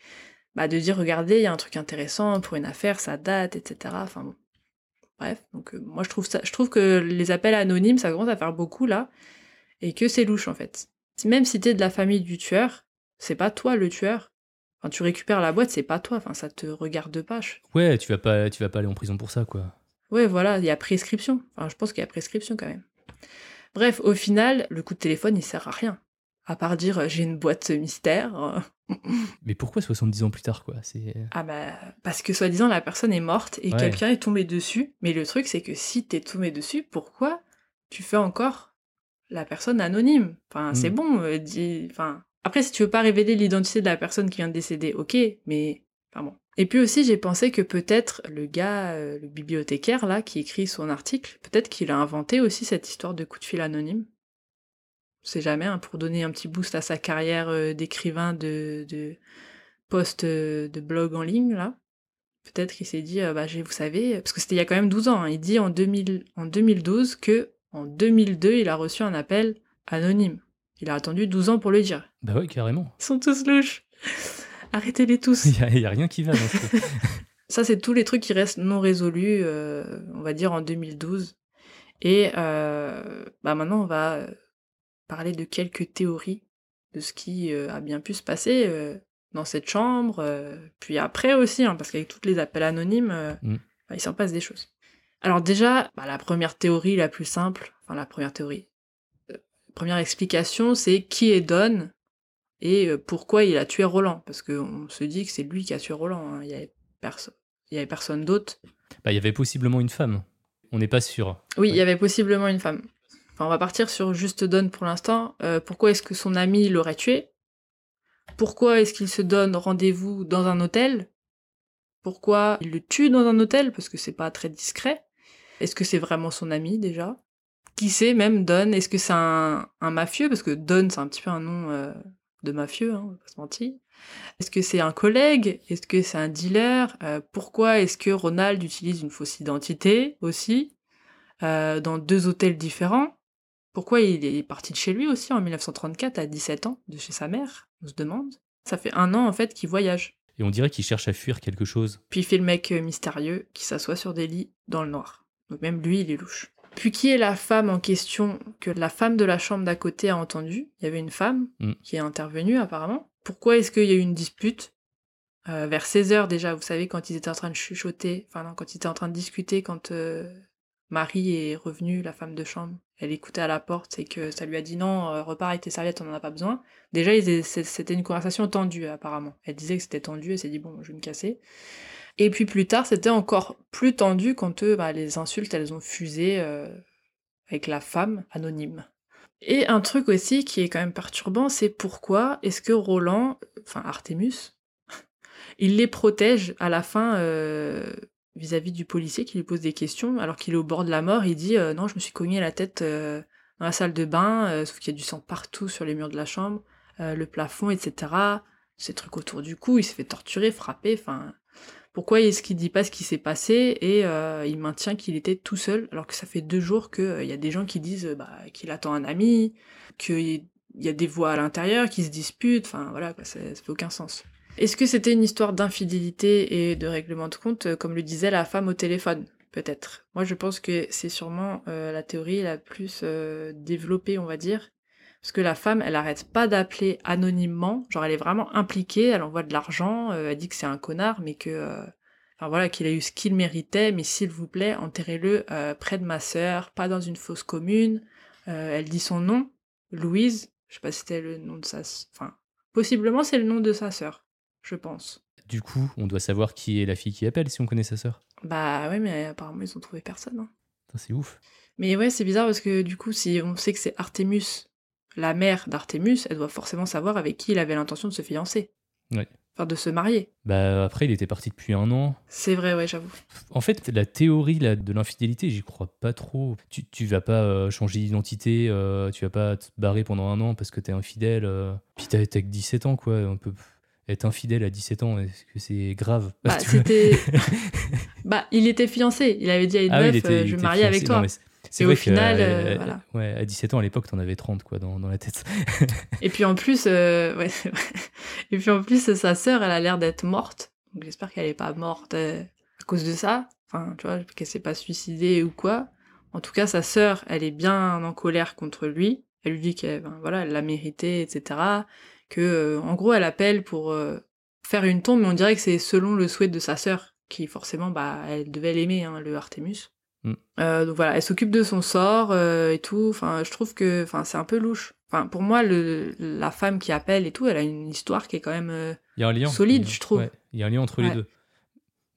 bah, de dire regardez il y a un truc intéressant pour une affaire, ça date, etc. Enfin bon. Bref donc euh, moi je trouve ça, je trouve que les appels anonymes ça commence à faire beaucoup là et que c'est louche en fait. Même si t'es de la famille du tueur, c'est pas toi le tueur. Enfin tu récupères la boîte, c'est pas toi. Enfin ça te regarde pas. Je- Ouais, tu vas pas, tu vas pas aller en prison pour ça, quoi. Ouais, voilà, il y a prescription. Enfin, je pense qu'il y a prescription quand même. Bref, au final, le coup de téléphone, il sert à rien. À part dire euh, j'ai une boîte mystère. Euh. Mais pourquoi 70 ans plus tard, quoi? C'est Ah bah, parce que soi-disant la personne est morte et Ouais. quelqu'un est tombé dessus. Mais le truc, c'est que si t'es tombé dessus, pourquoi tu fais encore la personne anonyme? Enfin, c'est Mm. bon. euh, dis- Enfin, après, si tu veux pas révéler l'identité de la personne qui vient de décéder, ok, mais enfin bon. Et puis aussi, j'ai pensé que peut-être le gars, euh, le bibliothécaire là, qui écrit son article, peut-être qu'il a inventé aussi cette histoire de coup de fil anonyme. Sait jamais, hein, pour donner un petit boost à sa carrière euh, d'écrivain de, de post euh, de blog en ligne là. Peut-être qu'il s'est dit, euh, bah, vous savez, parce que c'était il y a quand même 12 ans, hein, il dit en, 2000, en 2012 que en 2002, il a reçu un appel anonyme. Il a attendu 12 ans pour le dire. Bah ouais, carrément. Ils sont tous louches. Arrêtez-les tous. Il y, a- rien qui va dans ce truc. Ça, c'est tous les trucs qui restent non résolus, on va dire en 2012. Et bah maintenant, on va parler de quelques théories de ce qui euh, a bien pu se passer euh, dans cette chambre, euh, puis après aussi, hein, parce qu'avec tous les appels anonymes, Mm. bah, il s'en passe des choses. Alors déjà, bah, la première théorie la plus simple, enfin la première théorie, première explication, c'est qui est Don et pourquoi il a tué Roland, parce qu'on se dit que c'est lui qui a tué Roland. hein. Il y avait personne, il y avait personne d'autre. Bah, il y avait possiblement une femme. On n'est pas sûr. Oui, il y avait possiblement une femme. On va partir sur juste Don pour l'instant. Euh, pourquoi est-ce que son ami l'aurait tué? Pourquoi est-ce qu'il se donne rendez-vous dans un hôtel? Pourquoi il le tue dans un hôtel? Parce que c'est pas très discret. Est-ce que c'est vraiment son ami déjà? Qui sait même Don Est-ce que c'est un, mafieux? Parce que Don c'est un petit peu un nom euh, de mafieux, hein, on va pas se mentir. Est-ce que c'est un collègue? Est-ce que c'est un dealer? Euh, Pourquoi est-ce que Ronald utilise une fausse identité aussi? Dans deux hôtels différents Pourquoi il est parti de chez lui aussi en 1934 à 17 ans, de chez sa mère? On se demande. Ça fait un an en fait qu'il voyage. Et on dirait qu'il cherche à fuir quelque chose. Puis il fait le mec euh, mystérieux qui s'assoit sur des lits dans le noir. Donc même lui, il est louche. Puis qui est la femme en question que la femme de la chambre d'à côté a entendue? Il y avait une femme Mm. qui est intervenue apparemment. Pourquoi est-ce qu'il y a eu une dispute Euh, Vers 16 heures déjà, vous savez, quand ils étaient en train de chuchoter, enfin non, quand ils étaient en train de discuter, quand euh, Marie est revenue, la femme de chambre, elle écoutait à la porte et que ça lui a dit non, euh, repars avec tes serviettes, on en a pas besoin. Déjà, c'était une conversation tendue apparemment. Elle disait que c'était tendu, elle s'est dit bon, je vais me casser. Et puis plus tard, c'était encore plus tendu quand bah, les insultes, elles ont fusé euh, avec la femme anonyme. Et un truc aussi qui est quand même perturbant, c'est pourquoi est-ce que Roland, enfin Artemus, il les protège à la fin euh, vis-à-vis du policier qui lui pose des questions alors qu'il est au bord de la mort. Il dit euh, non, je me suis cogné la tête euh, dans la salle de bain, euh, sauf qu'il y a du sang partout sur les murs de la chambre, le plafond, etc. Ces trucs autour du cou, il se fait torturer, frapper, enfin. Pourquoi est-ce qu'il dit pas ce qui s'est passé et il maintient qu'il était tout seul alors que ça fait deux jours qu'il y a des gens qui disent bah, qu'il attend un ami, qu'il y a des voix à l'intérieur qui se disputent, enfin voilà, quoi, ça, ça fait aucun sens. Est-ce que c'était une histoire d'infidélité et de règlement de compte, euh, comme le disait la femme au téléphone Peut-être? Moi, je pense que c'est sûrement euh, la théorie la plus euh, développée, on va dire. Parce que la femme, elle arrête pas d'appeler anonymement. Genre, elle est vraiment impliquée, elle envoie de l'argent, elle dit que c'est un connard, mais que. Enfin voilà, qu'il a eu ce qu'il méritait, mais s'il vous plaît, enterrez-le près de ma sœur, pas dans une fosse commune. Elle dit son nom, Louise. Je sais pas si c'était le nom de sa. Enfin, possiblement c'est le nom de sa sœur, je pense. Du coup, on doit savoir qui est la fille qui appelle si on connaît sa sœur. Bah ouais, mais apparemment ils ont trouvé personne. hein. C'est ouf. Mais ouais, c'est bizarre parce que du coup, si on sait que c'est Artemus, la mère d'Artemus, elle doit forcément savoir avec qui il avait l'intention de se fiancer. Ouais. Enfin, de se marier. Bah après, il était parti depuis un an. C'est vrai, ouais, j'avoue. En fait, la théorie là, de l'infidélité, j'y crois pas trop. Tu, tu vas pas euh, changer d'identité, euh, tu vas pas te barrer pendant un an parce que t'es infidèle. euh. Puis t'as que 17 ans, quoi. On peut... être infidèle à 17 ans, est-ce que c'est grave? Bah, c'était. bah, il était fiancé. Il avait dit à une Ah meuf, était- euh, je vais me marier avec toi. Non, c'est- au final, euh, euh, voilà. ouais, à 17 ans à l'époque, t'en avais 30 quoi, dans, dans la tête. Et puis en plus, euh, ouais. Et puis en plus, sa sœur, elle a l'air d'être morte. Donc j'espère qu'elle est pas morte euh, à cause de ça. Enfin, tu vois, qu'elle s'est pas suicidée ou quoi. En tout cas, sa sœur, elle est bien en colère contre lui. Elle lui dit qu'elle, ben, voilà, elle l'a mérité, etc. Que, euh, en gros, elle appelle pour euh, faire une tombe, mais on dirait que c'est selon le souhait de sa sœur, qui forcément, bah, elle devait l'aimer, hein, le Artemus. Mm. Euh, donc voilà, elle s'occupe de son sort euh, et tout. Enfin, je trouve que, enfin, c'est un peu louche. Enfin, pour moi, le, la femme qui appelle et tout, elle a une histoire qui est quand même. euh, Il y a un lien. Solide, je trouve. ouais, il y a un lien entre les deux.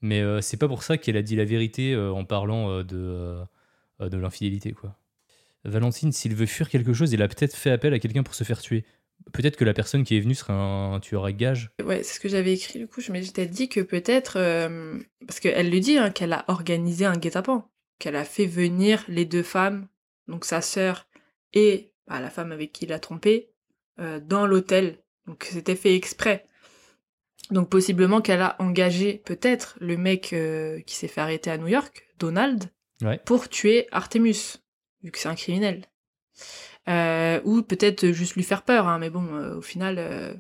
Mais c'est pas pour ça qu'elle a dit la vérité en parlant de, de l'infidélité, quoi. Valentine, s'il veut fuir quelque chose, il a peut-être fait appel à quelqu'un pour se faire tuer. Peut-être que la personne qui est venue serait un, un tueur à gage. Ouais, c'est ce que j'avais écrit du coup. Je m'étais dit que peut-être. euh, parce qu'elle le dit, hein, qu'elle a organisé un guet-apens. Qu'elle a fait venir les deux femmes, donc sa sœur et bah, la femme avec qui il a trompé, euh, dans l'hôtel. Donc c'était fait exprès. Donc possiblement qu'elle a engagé peut-être le mec euh, qui s'est fait arrêter à New York, Donald, Ouais. pour tuer Artemus, vu que c'est un criminel. Euh, ou peut-être juste lui faire peur, hein, mais bon, euh, au final, euh,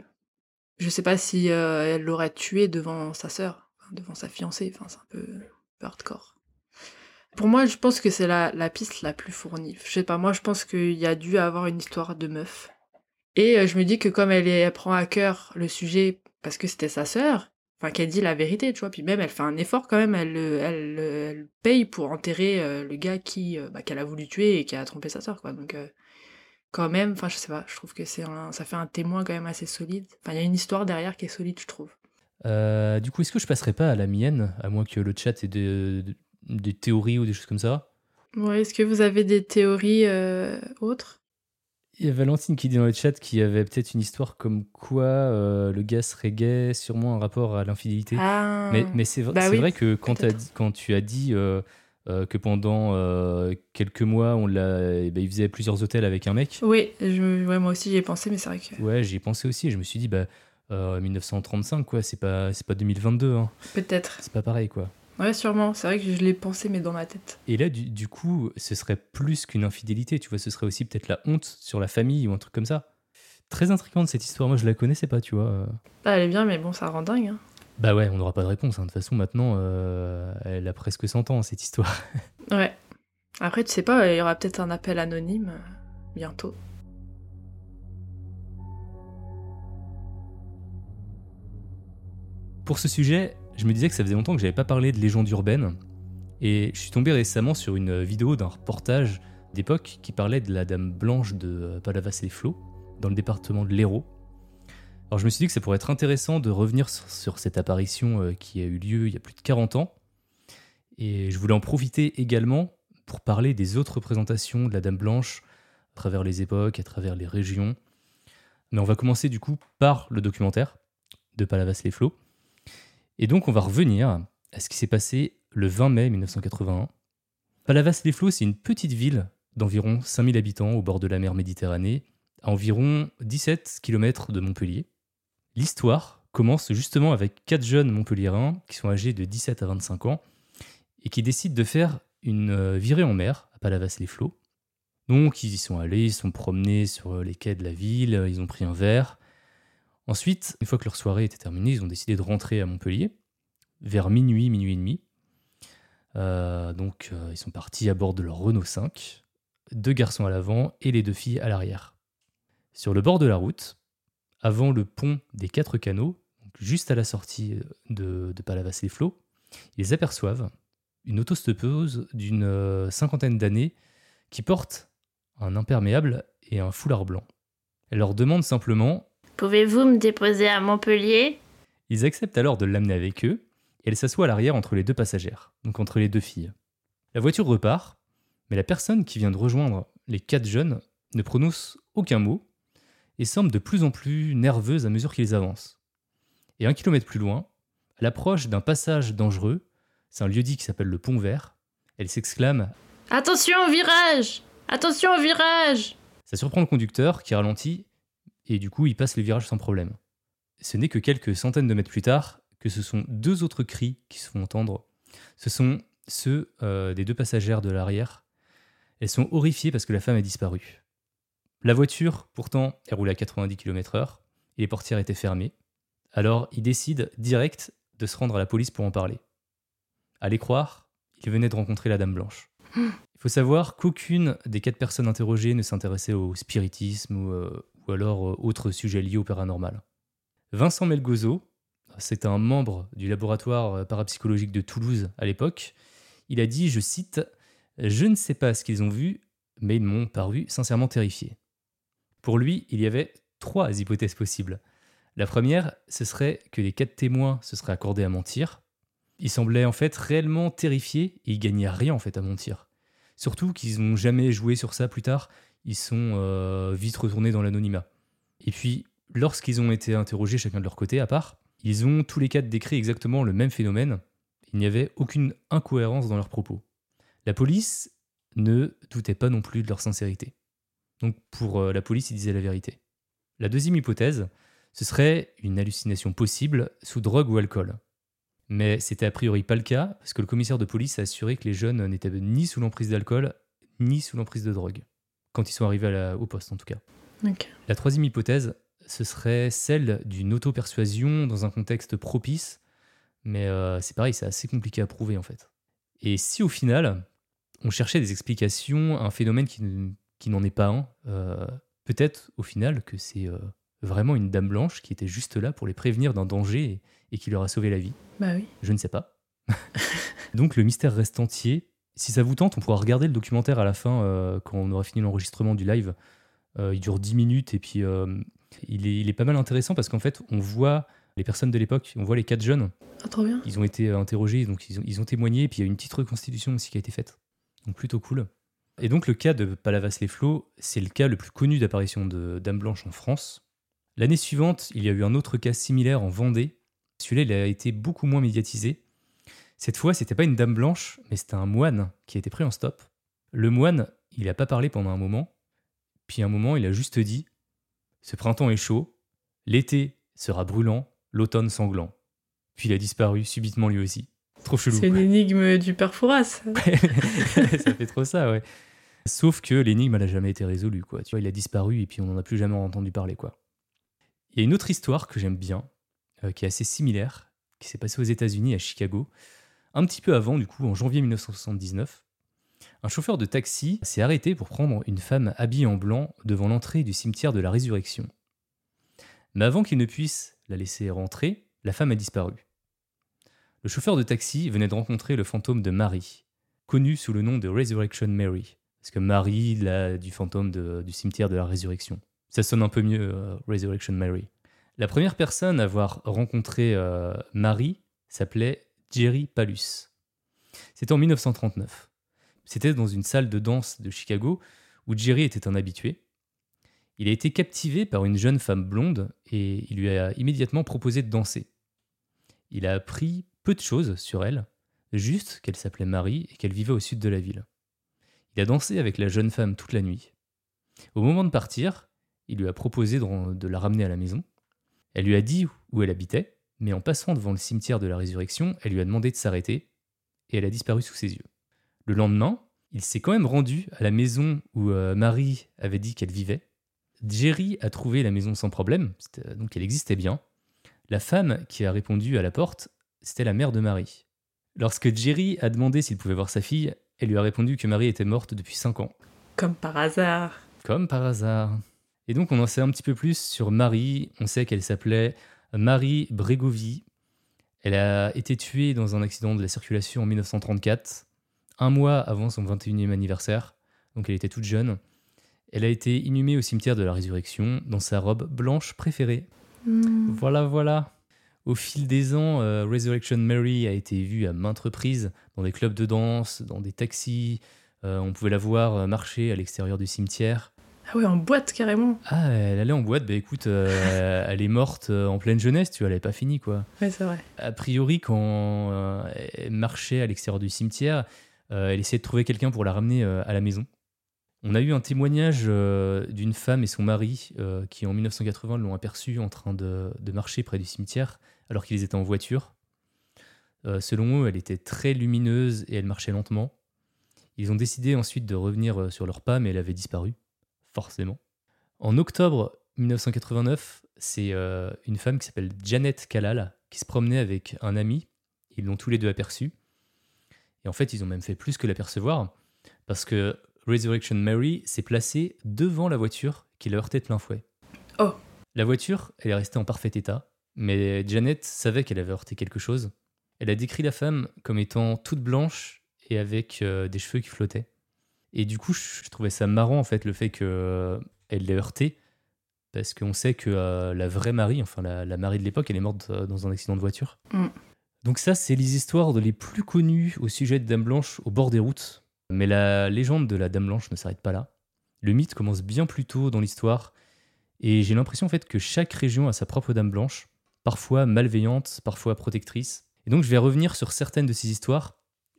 je sais pas si elle l'aurait tué devant sa sœur, devant sa fiancée, enfin c'est un peu, hardcore. Pour moi, je pense que c'est la, la piste la plus fournie. Je sais pas, moi je pense qu'il y a dû avoir une histoire de meuf. Et je me dis que comme elle, prend à cœur le sujet parce que c'était sa sœur, enfin qu'elle dit la vérité, tu vois, puis même elle fait un effort quand même, elle, paye pour enterrer le gars qui bah, qu'elle a voulu tuer et qui a trompé sa sœur, quoi. Donc quand même, enfin je sais pas, je trouve que c'est un, ça fait un témoin quand même assez solide. Enfin il y a une histoire derrière qui est solide, je trouve. Euh, du coup, est-ce que je passerai pas à la mienne, à moins que le chat ait des, des théories ou des choses comme ça? Ouais, est-ce que vous avez des théories euh, autres? Il y a Valentine qui dit dans le chat qu'il y avait peut-être une histoire comme quoi euh, le gars serait gay, sûrement un rapport à l'infidélité. Ah. Mais, mais c'est v- Bah c'est oui, vrai que dit- quand tu as dit euh, euh, que pendant euh, quelques mois, on l'a, eh ben, il faisait plusieurs hôtels avec un mec, Oui, je, ouais, moi aussi j'y ai pensé, mais c'est vrai que ouais, j'y ai pensé aussi. Et je me suis dit, bah, euh, 1935, quoi, c'est pas, c'est pas 2022, hein. peut-être. c'est pas pareil, quoi. Ouais, sûrement. C'est vrai que je l'ai pensé, mais dans ma tête. Et là, du, du coup, ce serait plus qu'une infidélité, tu vois, ce serait aussi peut-être la honte sur la famille ou un truc comme ça. Très intrigante cette histoire, moi je la connaissais pas, tu vois. euh. Ah, elle est bien, mais bon, ça rend dingue. Hein. Bah ouais, on n'aura pas de réponse. hein. De toute façon, maintenant, euh, elle a presque 100 ans, cette histoire. Ouais. Après, tu sais pas, il y aura peut-être un appel anonyme euh, bientôt. Pour ce sujet, je me disais que ça faisait longtemps que j'avais pas parlé de légende urbaine. Et je suis tombé récemment sur une vidéo d'un reportage d'époque qui parlait de la Dame Blanche de Palavas-les-Flots, dans le département de l'Hérault. Alors je me suis dit que ça pourrait être intéressant de revenir sur, cette apparition euh, qui a eu lieu il y a plus de 40 ans. Et je voulais en profiter également pour parler des autres représentations de la Dame Blanche à travers les époques, à travers les régions. Mais on va commencer du coup par le documentaire de Palavas-les-Flots. Et donc on va revenir à ce qui s'est passé le 20 mai 1981. Palavas-les-Flots, c'est une petite ville d'environ 5000 habitants au bord de la mer Méditerranée, à environ 17 km de Montpellier. L'histoire commence justement avec quatre jeunes montpelliérains qui sont âgés de 17 à 25 ans et qui décident de faire une euh, virée en mer à Palavas-les-Flots. Donc ils y sont allés, ils sont promenés sur euh, les quais de la ville, ils ont pris un verre. Ensuite, une fois que leur soirée était terminée, ils ont décidé de rentrer à Montpellier vers minuit, minuit et demi. Euh, donc ils sont partis à bord de leur Renault 5, deux garçons à l'avant et les deux filles à l'arrière. Sur le bord de la route, avant le pont des quatre canaux, donc juste à la sortie de, de Palavas-les-Flots, ils aperçoivent une autostoppeuse d'une euh, cinquantaine d'années qui porte un imperméable et un foulard blanc. Elle leur demande simplement Pouvez-vous me déposer à Montpellier? Ils acceptent alors de l'amener avec eux et elle s'assoit à l'arrière entre les deux passagères, donc entre les deux filles. La voiture repart, mais la personne qui vient de rejoindre les quatre jeunes ne prononce aucun mot et semble de plus en plus nerveuse à mesure qu'ils avancent. Et un kilomètre plus loin, à l'approche d'un passage dangereux, c'est un lieu-dit qui s'appelle le Pont Vert, elle s'exclame Attention au virage Attention au virage Ça surprend le conducteur qui ralentit et du coup il passe le virage sans problème. ce n'est que quelques centaines de mètres plus tard que ce sont deux autres cris qui se font entendre. Ce sont ceux euh, des deux passagères de l'arrière. Elles sont horrifiées parce que la femme a disparu. La voiture, pourtant, elle roule à 90 km/h et les portières étaient fermées. Alors, ils décident direct de se rendre à la police pour en parler. Allez croire, ils venaient de rencontrer la Dame Blanche. Il faut savoir qu'aucune des quatre personnes interrogées ne s'intéressait au spiritisme ou, euh, alors euh, autres sujets liés au paranormal. Vincent Melgozo, c'est un membre du laboratoire parapsychologique de Toulouse à l'époque, il a dit, je cite, Je ne sais pas ce qu'ils ont vu, mais ils m'ont paru sincèrement terrifié. Pour lui, il y avait trois hypothèses possibles. La première, ce serait que les quatre témoins se seraient accordés à mentir. Ils semblaient en fait réellement terrifiés et ils gagnaient rien en fait à mentir. Surtout qu'ils n'ont jamais joué sur ça plus tard, ils sont euh, vite retournés dans l'anonymat. Et puis, lorsqu'ils ont été interrogés chacun de leur côté à part, ils ont tous les quatre décrit exactement le même phénomène. Il n'y avait aucune incohérence dans leurs propos. La police ne doutait pas non plus de leur sincérité. Donc pour euh, la police, ils disaient la vérité. La deuxième hypothèse, ce serait une hallucination possible sous drogue ou alcool. Mais c'était a priori pas le cas, parce que le commissaire de police a assuré que les jeunes n'étaient ni sous l'emprise d'alcool, ni sous l'emprise de drogue. Quand ils sont arrivés à la- au poste, en tout cas. La troisième hypothèse, ce serait celle d'une auto-persuasion dans un contexte propice, mais euh, c'est pareil, c'est assez compliqué à prouver en fait. Et si au final, on cherchait des explications à un phénomène qui, qui n'en est pas un, euh, peut-être au final que c'est euh, vraiment une dame blanche qui était juste là pour les prévenir d'un danger et, et qui leur a sauvé la vie. Bah oui. Je ne sais pas. Donc le mystère reste entier. Si ça vous tente, on pourra regarder le documentaire à la fin euh, quand on aura fini l'enregistrement du live. Il dure 10 minutes et puis il, est, il est pas mal intéressant parce qu'en fait, on voit les personnes de l'époque, on voit les quatre jeunes, Ah, trop bien. ils ont été interrogés, donc ils ont, ils ont témoigné, et puis il y a une petite reconstitution aussi qui a été faite. Donc plutôt cool. Et donc le cas de Palavas-les-Flots, c'est le cas le plus connu d'apparition de Dame Blanche en France. L'année suivante, il y a eu un autre cas similaire en Vendée. Celui-là, il a été beaucoup moins médiatisé. Cette fois, c'était pas une Dame Blanche, mais c'était un moine qui a été pris en stop. Le moine, il n'a pas parlé pendant un moment, puis un moment, il a juste dit Ce printemps est chaud, l'été sera brûlant, l'automne sanglant. Puis il a disparu subitement lui aussi. Trop chelou. C'est une énigme du père Fouras. ça fait trop ça, ouais. Sauf que l'énigme, elle a jamais été résolue, quoi. Tu vois, il a disparu et puis on n'en a plus jamais entendu parler, quoi. Il y a une autre histoire que j'aime bien, euh, qui est assez similaire, qui s'est passée aux États-Unis, à Chicago, un petit peu avant, du coup, en janvier 1979. Un chauffeur de taxi s'est arrêté pour prendre une femme habillée en blanc devant l'entrée du cimetière de la Résurrection. Mais avant qu'il ne puisse la laisser rentrer, la femme a disparu. Le chauffeur de taxi venait de rencontrer le fantôme de Marie, connu sous le nom de Resurrection Mary. Parce que Marie, là, du fantôme du cimetière de la résurrection. Ça sonne un peu mieux, euh, Resurrection Mary. La première personne à avoir rencontré euh, Marie s'appelait Jerry Palus. C'était en 1939. C'était dans une salle de danse de Chicago où Jerry était un habitué. Il a été captivé par une jeune femme blonde et il lui a immédiatement proposé de danser. Il a appris peu de choses sur elle, juste qu'elle s'appelait Marie et qu'elle vivait au sud de la ville. Il a dansé avec la jeune femme toute la nuit. Au moment de partir, il lui a proposé de, la ramener à la maison. Elle lui a dit où elle habitait, mais en passant devant le cimetière de la résurrection, elle lui a demandé de s'arrêter et elle a disparu sous ses yeux. Le lendemain, il s'est quand même rendu à la maison où euh, Marie avait dit qu'elle vivait. Jerry a trouvé la maison sans problème, c'était- donc elle existait bien. La femme qui a répondu à la porte, c'était la mère de Marie. Lorsque Jerry a demandé s'il pouvait voir sa fille, elle lui a répondu que Marie était morte depuis 5 ans. Comme par hasard. Comme par hasard. Et donc on en sait un petit peu plus sur Marie. On sait qu'elle s'appelait Marie Bregovi. Elle a été tuée dans un accident de la circulation en 1934, un mois avant son 21e anniversaire. Donc elle était toute jeune. Elle a été inhumée au cimetière de la Résurrection dans sa robe blanche préférée. Hmm. Voilà, voilà. Au fil des ans, euh, Resurrection Mary a été vue à maintes reprises dans des clubs de danse, dans des taxis. Euh, on pouvait la voir euh, marcher à l'extérieur du cimetière. Ah ouais, en boîte carrément. Ah, elle allait en boîte, bah écoute, euh, elle est morte en pleine jeunesse, tu vois, elle n'avait pas fini quoi. Ouais, c'est vrai. A priori, quand elle marchait à l'extérieur du cimetière, elle essayait de trouver quelqu'un pour la ramener à la maison. On a eu un témoignage euh, d'une femme et son mari euh, qui, en 1980, l'ont aperçue en train de, de marcher près du cimetière alors qu'ils étaient en voiture. Euh, selon eux, elle était très lumineuse et elle marchait lentement. Ils ont décidé ensuite de revenir euh, sur leur pas, mais elle avait disparu, forcément. En octobre 1989, c'est euh, une femme qui s'appelle Janet Kalal qui se promenait avec un ami. Ils l'ont tous les deux aperçue. Et en fait, ils ont même fait plus que l'apercevoir, parce que Resurrection Mary s'est placée devant la voiture qui l'a heurté de plein fouet. Oh. La voiture, elle est restée en parfait état, mais Janet savait qu'elle avait heurté quelque chose. Elle a décrit la femme comme étant toute blanche et avec euh, des cheveux qui flottaient. Et du coup, je trouvais ça marrant en fait le fait qu'elle l'ait heurté, parce qu'on sait que euh, la vraie Marie, enfin la, la Marie de l'époque, elle est morte euh, dans un accident de voiture. Mm. Donc ça, c'est les histoires les plus connues au sujet de Dame Blanche au bord des routes. Mais la légende de la Dame Blanche ne s'arrête pas là. Le mythe commence bien plus tôt dans l'histoire, et j'ai l'impression en fait que chaque région a sa propre Dame Blanche, parfois malveillante, parfois protectrice. Et donc je vais revenir sur certaines de ces histoires,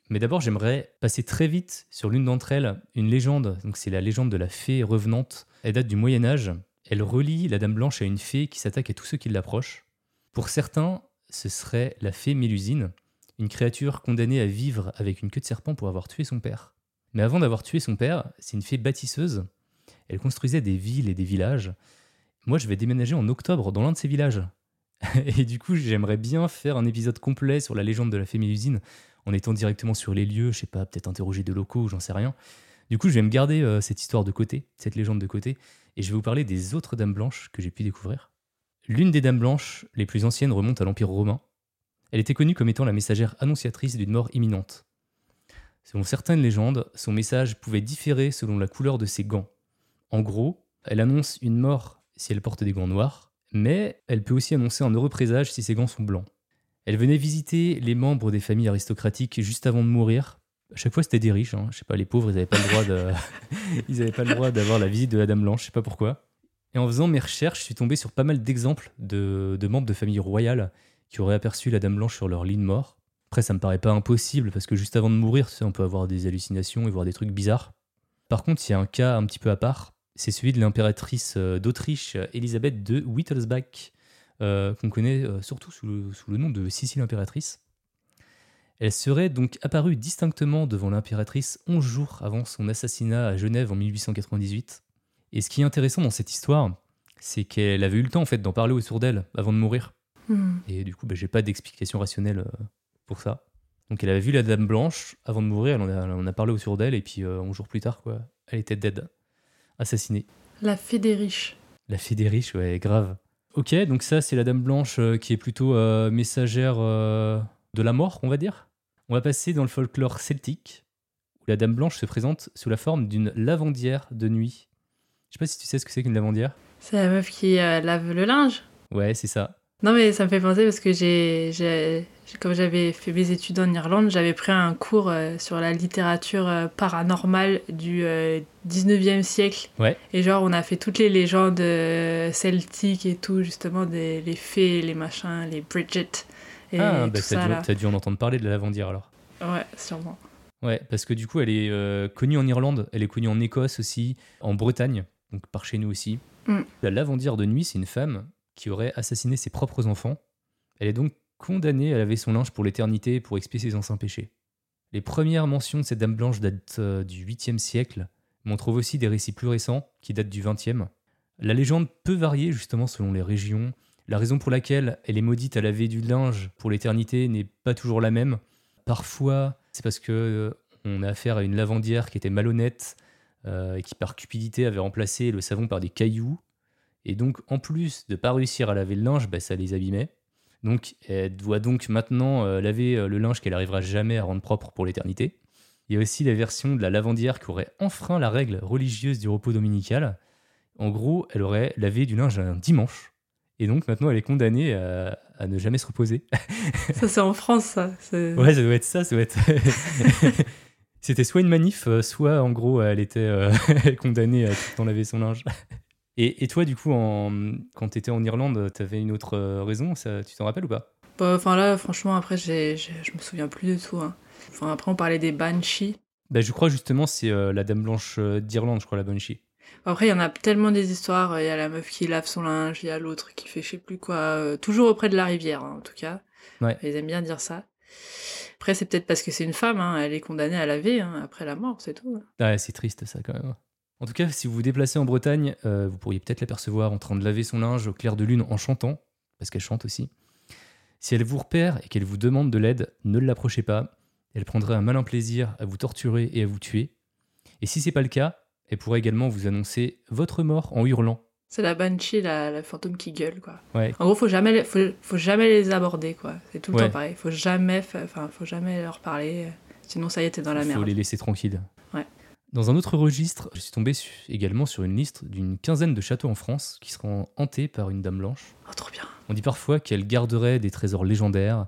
mais d'abord j'aimerais passer très vite sur l'une d'entre elles, une légende. Donc c'est la légende de la fée revenante. Elle date du Moyen Âge. Elle relie la Dame Blanche à une fée qui s'attaque à tous ceux qui l'approchent. Pour certains, ce serait la fée Mélusine, une créature condamnée à vivre avec une queue de serpent pour avoir tué son père. Mais avant d'avoir tué son père, c'est une fée bâtisseuse. Elle construisait des villes et des villages. Moi, je vais déménager en octobre dans l'un de ces villages. Et du coup, j'aimerais bien faire un épisode complet sur la légende de la fée Mélusine, en étant directement sur les lieux, je sais pas, peut-être interroger de locaux, j'en sais rien. Du coup, je vais me garder euh, cette histoire de côté, cette légende de côté, et je vais vous parler des autres dames blanches que j'ai pu découvrir. L'une des dames blanches les plus anciennes remonte à l'Empire romain. Elle était connue comme étant la messagère annonciatrice d'une mort imminente. Selon certaines légendes, son message pouvait différer selon la couleur de ses gants. En gros, elle annonce une mort si elle porte des gants noirs, mais elle peut aussi annoncer un heureux présage si ses gants sont blancs. Elle venait visiter les membres des familles aristocratiques juste avant de mourir. À chaque fois, c'était des riches. Hein. Je sais pas, les pauvres, ils n'avaient pas le droit d'avoir la visite de la Dame Blanche. Je sais pas pourquoi. Et en faisant mes recherches, je suis tombé sur pas mal d'exemples de, membres de familles royales qui auraient aperçu la Dame Blanche sur leur lit de mort. Après, ça me paraît pas impossible parce que juste avant de mourir, on peut avoir des hallucinations et voir des trucs bizarres. Par contre, il y a un cas un petit peu à part. C'est celui de l'impératrice euh, d'Autriche, Elisabeth de Wittelsbach, euh, qu'on connaît euh, surtout sous le, sous le nom de Sicile impératrice. Elle serait donc apparue distinctement devant l'impératrice 11 jours avant son assassinat à Genève en 1898. Et ce qui est intéressant dans cette histoire, c'est qu'elle avait eu le temps en fait d'en parler autour d'elle avant de mourir. Hmm. Et du coup, bah, j'ai pas d'explication rationnelle euh, pour ça. Donc elle avait vu la Dame Blanche avant de mourir, elle en a, elle en a parlé autour d'elle, et puis euh, 11 jours plus tard, quoi, elle était dead, assassinée. La fée des riches. La fée des riches, ouais, grave. Ok, donc ça, c'est la Dame Blanche euh, qui est plutôt euh, messagère euh, de la mort, on va dire. On va passer dans le folklore celtique, où la Dame Blanche se présente sous la forme d'une lavandière de nuit. Je sais pas si tu sais ce que c'est qu'une lavandière. C'est la meuf qui lave le linge. Ouais, c'est ça. Non, mais ça me fait penser parce que j'ai, comme j'avais fait mes études en Irlande, j'avais pris un cours euh, sur la littérature euh, paranormale du euh, 19e siècle. Ouais. Et genre, on a fait toutes les légendes euh, celtiques et tout, justement, des, les fées, les machins, les Bridget. Et ah, tout bah ça t'as dû, t'as dû en entendre parler de la lavandière alors. Ouais, sûrement. Ouais, parce que du coup, elle est euh, connue en Irlande, elle est connue en Écosse aussi, en Bretagne, donc par chez nous aussi. Mm. La lavandière de nuit, c'est une femme qui aurait assassiné ses propres enfants. Elle est donc condamnée à laver son linge pour l'éternité pour expier ses anciens péchés. Les premières mentions de cette dame blanche datent euh, du 8e siècle, mais on trouve aussi des récits plus récents qui datent du 20e. La légende peut varier justement selon les régions. La raison pour laquelle elle est maudite à laver du linge pour l'éternité n'est pas toujours la même. Parfois, c'est parce que euh, on a affaire à une lavandière qui était malhonnête euh, et qui par cupidité avait remplacé le savon par des cailloux. Et donc, en plus de pas réussir à laver le linge, bah, ça les abîmait. Donc, elle doit donc maintenant euh, laver euh, le linge qu'elle arrivera jamais à rendre propre pour l'éternité. Il y a aussi la version de la lavandière qui aurait enfreint la règle religieuse du repos dominical. En gros, elle aurait lavé du linge un dimanche. Et donc maintenant, elle est condamnée à, à ne jamais se reposer. Ça, c'est en France, ça. Ouais, ça doit être ça, ça doit être. C'était soit une manif, euh, soit en gros, elle était euh, condamnée à tout le temps laver son linge. Et, et toi, du coup, en, quand tu étais en Irlande, t'avais une autre euh, raison, ça, tu t'en rappelles ou pas? Bah, Enfin là, franchement, après, j'ai, j'ai- je me souviens plus du tout. hein. Enfin, après, on parlait des banshees. Bah, je crois justement c'est euh, la Dame Blanche euh, d'Irlande, je crois, la Banshee. Après, il y en a tellement des histoires. Il y a la meuf qui lave son linge, il y a l'autre qui fait je sais plus quoi. euh, toujours auprès de la rivière, hein, en tout cas. Ouais. Ils aiment bien dire ça. Après, c'est peut-être parce que c'est une femme. hein, Elle est condamnée à laver après la mort, c'est tout. Ouais, c'est triste ça quand même. En tout cas, si vous vous déplacez en Bretagne, euh, vous pourriez peut-être l'apercevoir en train de laver son linge au clair de lune en chantant, parce qu'elle chante aussi. Si elle vous repère et qu'elle vous demande de l'aide, ne l'approchez pas. Elle prendrait un malin plaisir à vous torturer et à vous tuer. Et si c'est pas le cas, elle pourrait également vous annoncer votre mort en hurlant. C'est la banshee, la, la fantôme qui gueule, quoi. Ouais. En gros, faut jamais, les- faut, faut jamais les aborder, quoi. C'est tout le Ouais. temps pareil. Faut jamais, enfin, faut jamais leur parler. Sinon, ça y est, t'es dans la Il faut merde. les laisser tranquilles. Dans un autre registre, je suis tombé su- également sur une liste d'une quinzaine de châteaux en France qui seront hantés par une dame blanche. Oh, trop bien. On dit parfois qu'elle garderait des trésors légendaires.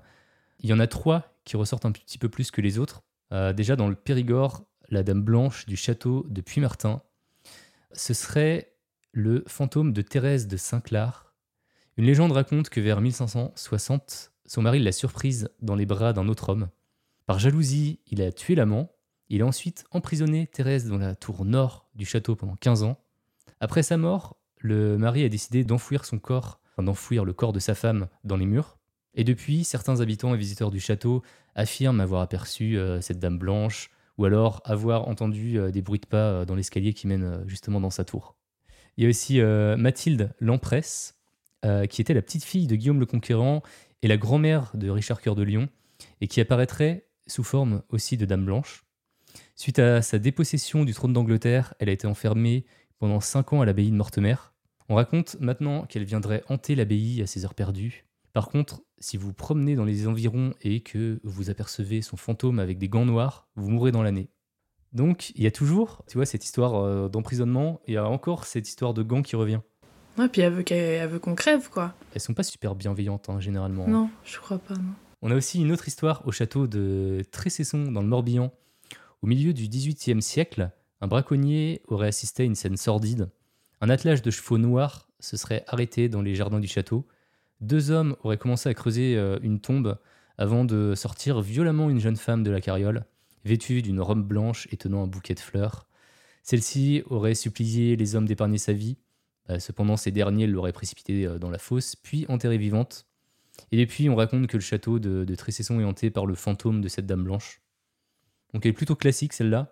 Il y en a trois qui ressortent un petit peu plus que les autres. Euh, déjà dans le Périgord, la dame blanche du château de Puy-Martin, ce serait le fantôme de Thérèse de Saint-Clar. Une légende raconte que vers 1560, son mari l'a surprise dans les bras d'un autre homme. Par jalousie, il a tué l'amant. Il a ensuite emprisonné Thérèse dans la tour nord du château pendant 15 ans. Après sa mort, le mari a décidé d'enfouir son corps, d'enfouir le corps de sa femme dans les murs. Et depuis, certains habitants et visiteurs du château affirment avoir aperçu euh, cette dame blanche, ou alors avoir entendu euh, des bruits de pas euh, dans l'escalier qui mène justement dans sa tour. Il y a aussi Mathilde Lampresse, qui était la petite fille de Guillaume le Conquérant et la grand-mère de Richard Cœur de Lion, et qui apparaîtrait sous forme aussi de dame blanche. Suite à sa dépossession du trône d'Angleterre, elle a été enfermée pendant 5 ans à l'abbaye de Mortemer. On raconte maintenant qu'elle viendrait hanter l'abbaye à ses heures perdues. Par contre, si vous vous promenez dans les environs et que vous apercevez son fantôme avec des gants noirs, vous mourrez dans l'année. Donc, il y a toujours, tu vois, cette histoire euh, d'emprisonnement, et il y a encore cette histoire de gants qui revient. Ouais, puis elle veut, qu'elle- elle veut qu'on crève, quoi. Elles sont pas super bienveillantes, hein, généralement. Non, je crois pas, non. On a aussi une autre histoire au château de Tressesson, dans le Morbihan. Au milieu du XVIIIe siècle, un braconnier aurait assisté à une scène sordide. Un attelage de chevaux noirs se serait arrêté dans les jardins du château. Deux hommes auraient commencé à creuser euh, une tombe avant de sortir violemment une jeune femme de la carriole, vêtue d'une robe blanche et tenant un bouquet de fleurs. Celle-ci aurait supplié les hommes d'épargner sa vie. Euh, cependant, ces derniers l'auraient précipitée euh, dans la fosse, puis enterrée vivante. Et depuis, on raconte que le château de, de Tressesson est hanté par le fantôme de cette dame blanche. Donc elle est plutôt classique celle-là.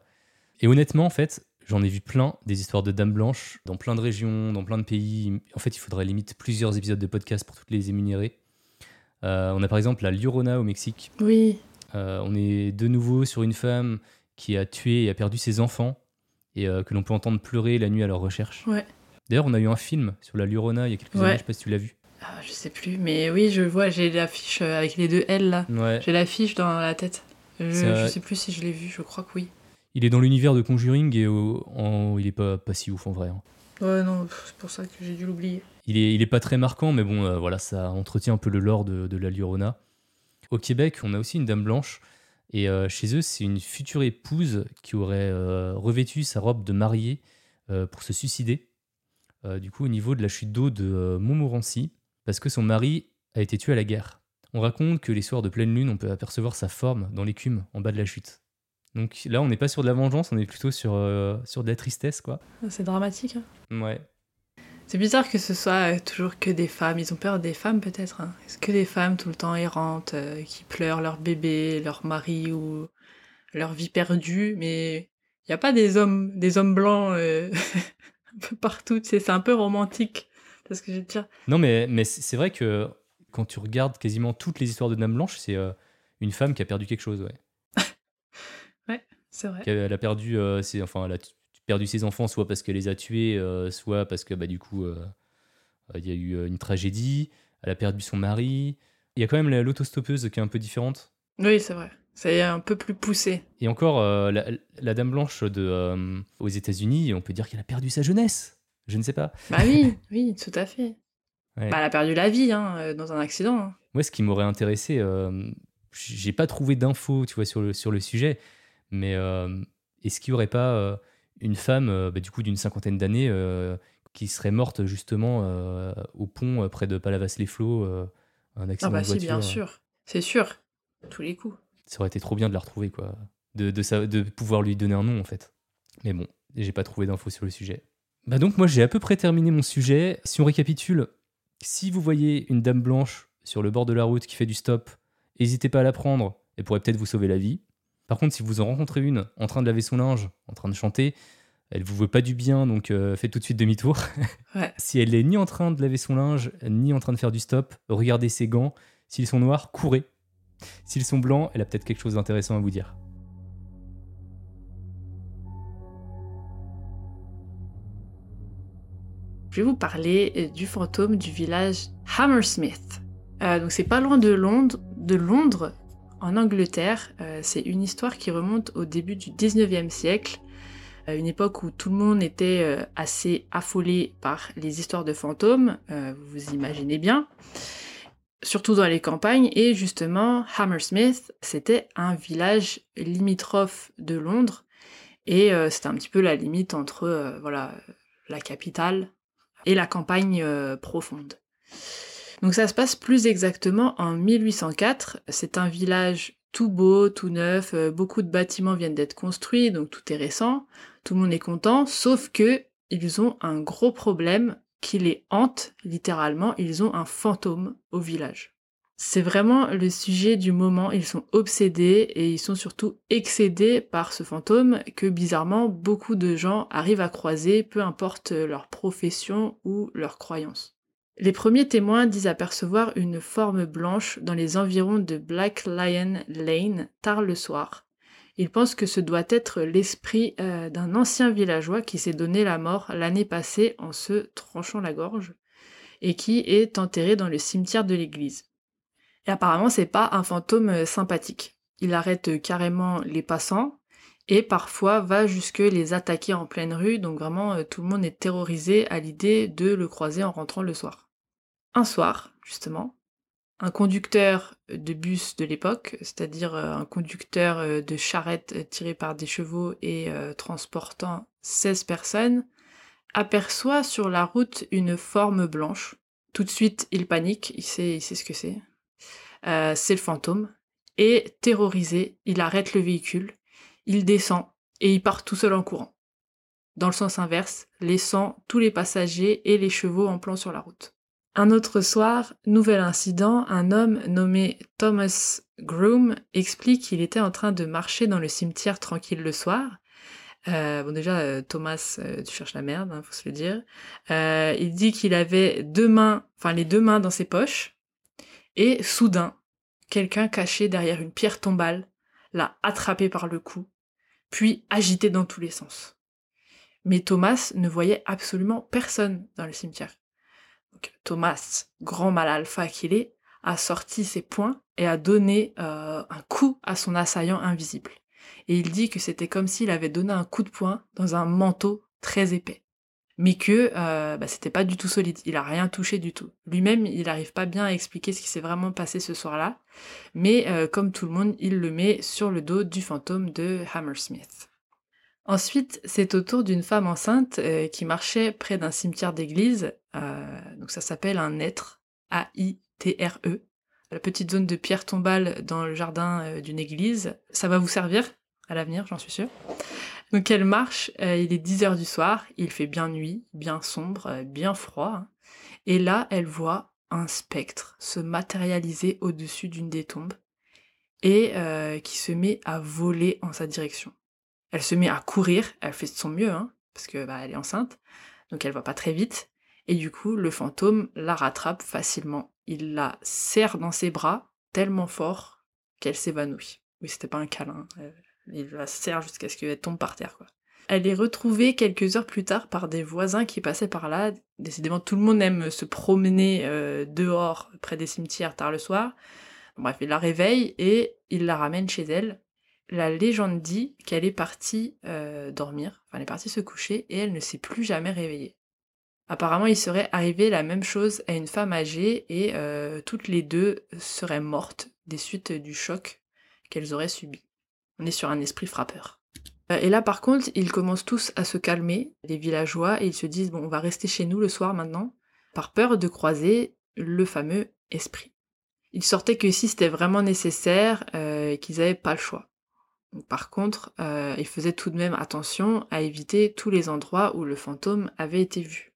Et honnêtement, en fait, j'en ai vu plein des histoires de dames blanches dans plein de régions, dans plein de pays. En fait, il faudrait limite plusieurs épisodes de podcast pour toutes les énumérer. Euh, on a par exemple la Llorona au Mexique. Oui. Euh, on est de nouveau sur une femme qui a tué et a perdu ses enfants et euh, que l'on peut entendre pleurer la nuit à leur recherche. Ouais. D'ailleurs, on a eu un film sur la Llorona il y a quelques Ouais. années, je sais pas si tu l'as vu. Ah, je sais plus, mais oui, je vois, j'ai l'affiche avec les deux L, là. Ouais. J'ai l'affiche dans la tête. Je, euh, je sais plus si je l'ai vu, je crois que oui. Il est dans l'univers de Conjuring et au- en- il est pas, pas si ouf en vrai. hein. Ouais, non, c'est pour ça que j'ai dû l'oublier. Il est, il est pas très marquant, mais bon, euh, voilà, ça entretient un peu le lore de, de la Llorona. Au Québec, on a aussi une dame blanche, et euh, chez eux, c'est une future épouse qui aurait euh, revêtu sa robe de mariée euh, pour se suicider. Euh, du coup, au niveau de la chute d'eau de euh, Montmorency, parce que son mari a été tué à la guerre. On raconte que les soirs de pleine lune, on peut apercevoir sa forme dans l'écume en bas de la chute. Donc là, on n'est pas sur de la vengeance, on est plutôt sur, euh, sur de la tristesse, quoi. Ah, C'est dramatique. hein. Ouais. C'est bizarre que ce soit euh, toujours que des femmes. Ils ont peur des femmes, peut-être. Hein. Est-ce que des femmes tout le temps errantes, euh, qui pleurent leur bébé, leur mari ou leur vie perdue, mais il n'y a pas des hommes, des hommes blancs euh, un peu partout. tu sais, C'est un peu romantique. C'est ce que je veux dire. Non, mais, mais c'est vrai que quand tu regardes quasiment toutes les histoires de Dame Blanche, c'est euh, une femme qui a perdu quelque chose, ouais. C'est vrai. Elle a perdu, euh, ses, enfin, elle a perdu ses enfants, soit parce qu'elle les a tués, euh, soit parce que bah, du coup, il y a eu une tragédie. Elle a perdu son mari. Il y a quand même la- l'autostoppeuse qui est un peu différente. Oui, c'est vrai. C'est un peu plus poussé. Et encore, la, la Dame Blanche de, aux États-Unis, on peut dire qu'elle a perdu sa jeunesse. Je ne sais pas. Bah oui, oui, tout à fait. Ouais. Bah, elle a perdu la vie hein, euh, dans un accident. hein. Moi, ce qui m'aurait intéressé, euh, j'ai pas trouvé d'infos, tu vois, sur le, sur le sujet, mais euh, est-ce qu'il y aurait pas euh, une femme, bah, du coup, d'une cinquantaine d'années, qui serait morte justement au pont près de Palavas-les-Flots, un Ah accident bah de si, voiture bien sûr. C'est sûr. Tous les coups. Ça aurait été trop bien de la retrouver, quoi. de, de, sa- de pouvoir lui donner un nom en fait. Mais bon, j'ai pas trouvé d'infos sur le sujet. Bah donc moi j'ai à peu près terminé mon sujet. Si on récapitule, si vous voyez une dame blanche sur le bord de la route qui fait du stop, n'hésitez pas à la prendre, elle pourrait peut-être vous sauver la vie. Par contre, si vous en rencontrez une en train de laver son linge, en train de chanter, elle vous veut pas du bien, donc euh, faites tout de suite demi-tour. Ouais. si elle est ni en train de laver son linge, ni en train de faire du stop, regardez ses gants. S'ils sont noirs, courez. S'ils sont blancs, elle a peut-être quelque chose d'intéressant à vous dire. Je vais vous parler euh, du fantôme du village Hammersmith. Euh, donc c'est pas loin de Londres, en Angleterre. Euh, c'est une histoire qui remonte au début du 19e siècle, à une époque où tout le monde était euh, assez affolé par les histoires de fantômes, euh, vous vous imaginez bien. Surtout dans les campagnes, et justement, Hammersmith, c'était un village limitrophe de Londres, et euh, c'était un petit peu la limite entre euh, voilà, la capitale et la campagne euh, profonde. Donc ça se passe plus exactement en 1804. C'est un village tout beau, tout neuf, euh, beaucoup de bâtiments viennent d'être construits, donc tout est récent, tout le monde est content, sauf que ils ont un gros problème qui les hante littéralement, ils ont un fantôme au village. C'est vraiment le sujet du moment, ils sont obsédés et ils sont surtout excédés par ce fantôme que bizarrement beaucoup de gens arrivent à croiser, peu importe leur profession ou leur croyance. Les premiers témoins disent apercevoir une forme blanche dans les environs de Black Lion Lane tard le soir. Ils pensent que ce doit être l'esprit euh, d'un ancien villageois qui s'est donné la mort l'année passée en se tranchant la gorge et qui est enterré dans le cimetière de l'église. Et apparemment, c'est pas un fantôme euh, sympathique. Il arrête euh, carrément les passants et parfois va jusque les attaquer en pleine rue, donc vraiment euh, tout le monde est terrorisé à l'idée de le croiser en rentrant le soir. Un soir, justement, un conducteur de bus de l'époque, c'est-à-dire un conducteur de charrette tiré par des chevaux et transportant 16 personnes, aperçoit sur la route une forme blanche. Tout de suite, il panique, il sait, il sait ce que c'est. Euh, c'est le fantôme. Et terrorisé, il arrête le véhicule, il descend et il part tout seul en courant. Dans le sens inverse, laissant tous les passagers et les chevaux en plan sur la route. Un autre soir, nouvel incident, un homme nommé Thomas Groom explique qu'il était en train de marcher dans le cimetière tranquille le soir. Euh, bon déjà, euh, Thomas, tu cherches la merde, hein, faut se le dire. Il dit qu'il avait deux mains, enfin les deux mains dans ses poches, et soudain, quelqu'un caché derrière une pierre tombale l'a attrapé par le cou, puis agité dans tous les sens. Mais Thomas ne voyait absolument personne dans le cimetière. Thomas, grand mal alpha qu'il est, a sorti ses poings et a donné euh, un coup à son assaillant invisible. Et il dit que c'était comme s'il avait donné un coup de poing dans un manteau très épais. Mais que euh, bah, c'était pas du tout solide, il a rien touché du tout. Lui-même, il n'arrive pas bien à expliquer ce qui s'est vraiment passé ce soir-là, mais euh, comme tout le monde, il le met sur le dos du fantôme de Hammersmith. Ensuite, c'est au tour d'une femme enceinte euh, qui marchait près d'un cimetière d'église. Donc ça s'appelle un être, A-I-T-R-E. La petite zone de pierre tombale dans le jardin d'une église. Ça va vous servir à l'avenir, j'en suis sûre. Donc elle marche, euh, il est 10 heures du soir, il fait bien nuit, bien sombre, euh, bien froid. hein. Et là, elle voit un spectre se matérialiser au-dessus d'une des tombes et euh, qui se met à voler en sa direction. Elle se met à courir, elle fait de son mieux, hein, parce que bah, elle est enceinte, donc elle va pas très vite. Et du coup, le fantôme la rattrape facilement. Il la serre dans ses bras tellement fort qu'elle s'évanouit. Oui, c'était pas un câlin. Il la serre jusqu'à ce qu'elle tombe par terre. Elle est retrouvée quelques heures plus tard par des voisins qui passaient par là. Décidément, tout le monde aime se promener euh, dehors près des cimetières tard le soir. Bref, il la réveille et il la ramène chez elle. La légende dit qu'elle est partie euh, dormir, enfin elle est partie se coucher et elle ne s'est plus jamais réveillée. Apparemment, il serait arrivé la même chose à une femme âgée et euh, toutes les deux seraient mortes des suites du choc qu'elles auraient subi. On est sur un esprit frappeur. Euh, Et là, par contre, ils commencent tous à se calmer, les villageois, et ils se disent, bon, on va rester chez nous le soir maintenant, par peur de croiser le fameux esprit. Ils sortaient que si c'était vraiment nécessaire, euh, qu'ils n'avaient pas le choix. Par contre, euh, il faisait tout de même attention à éviter tous les endroits où le fantôme avait été vu.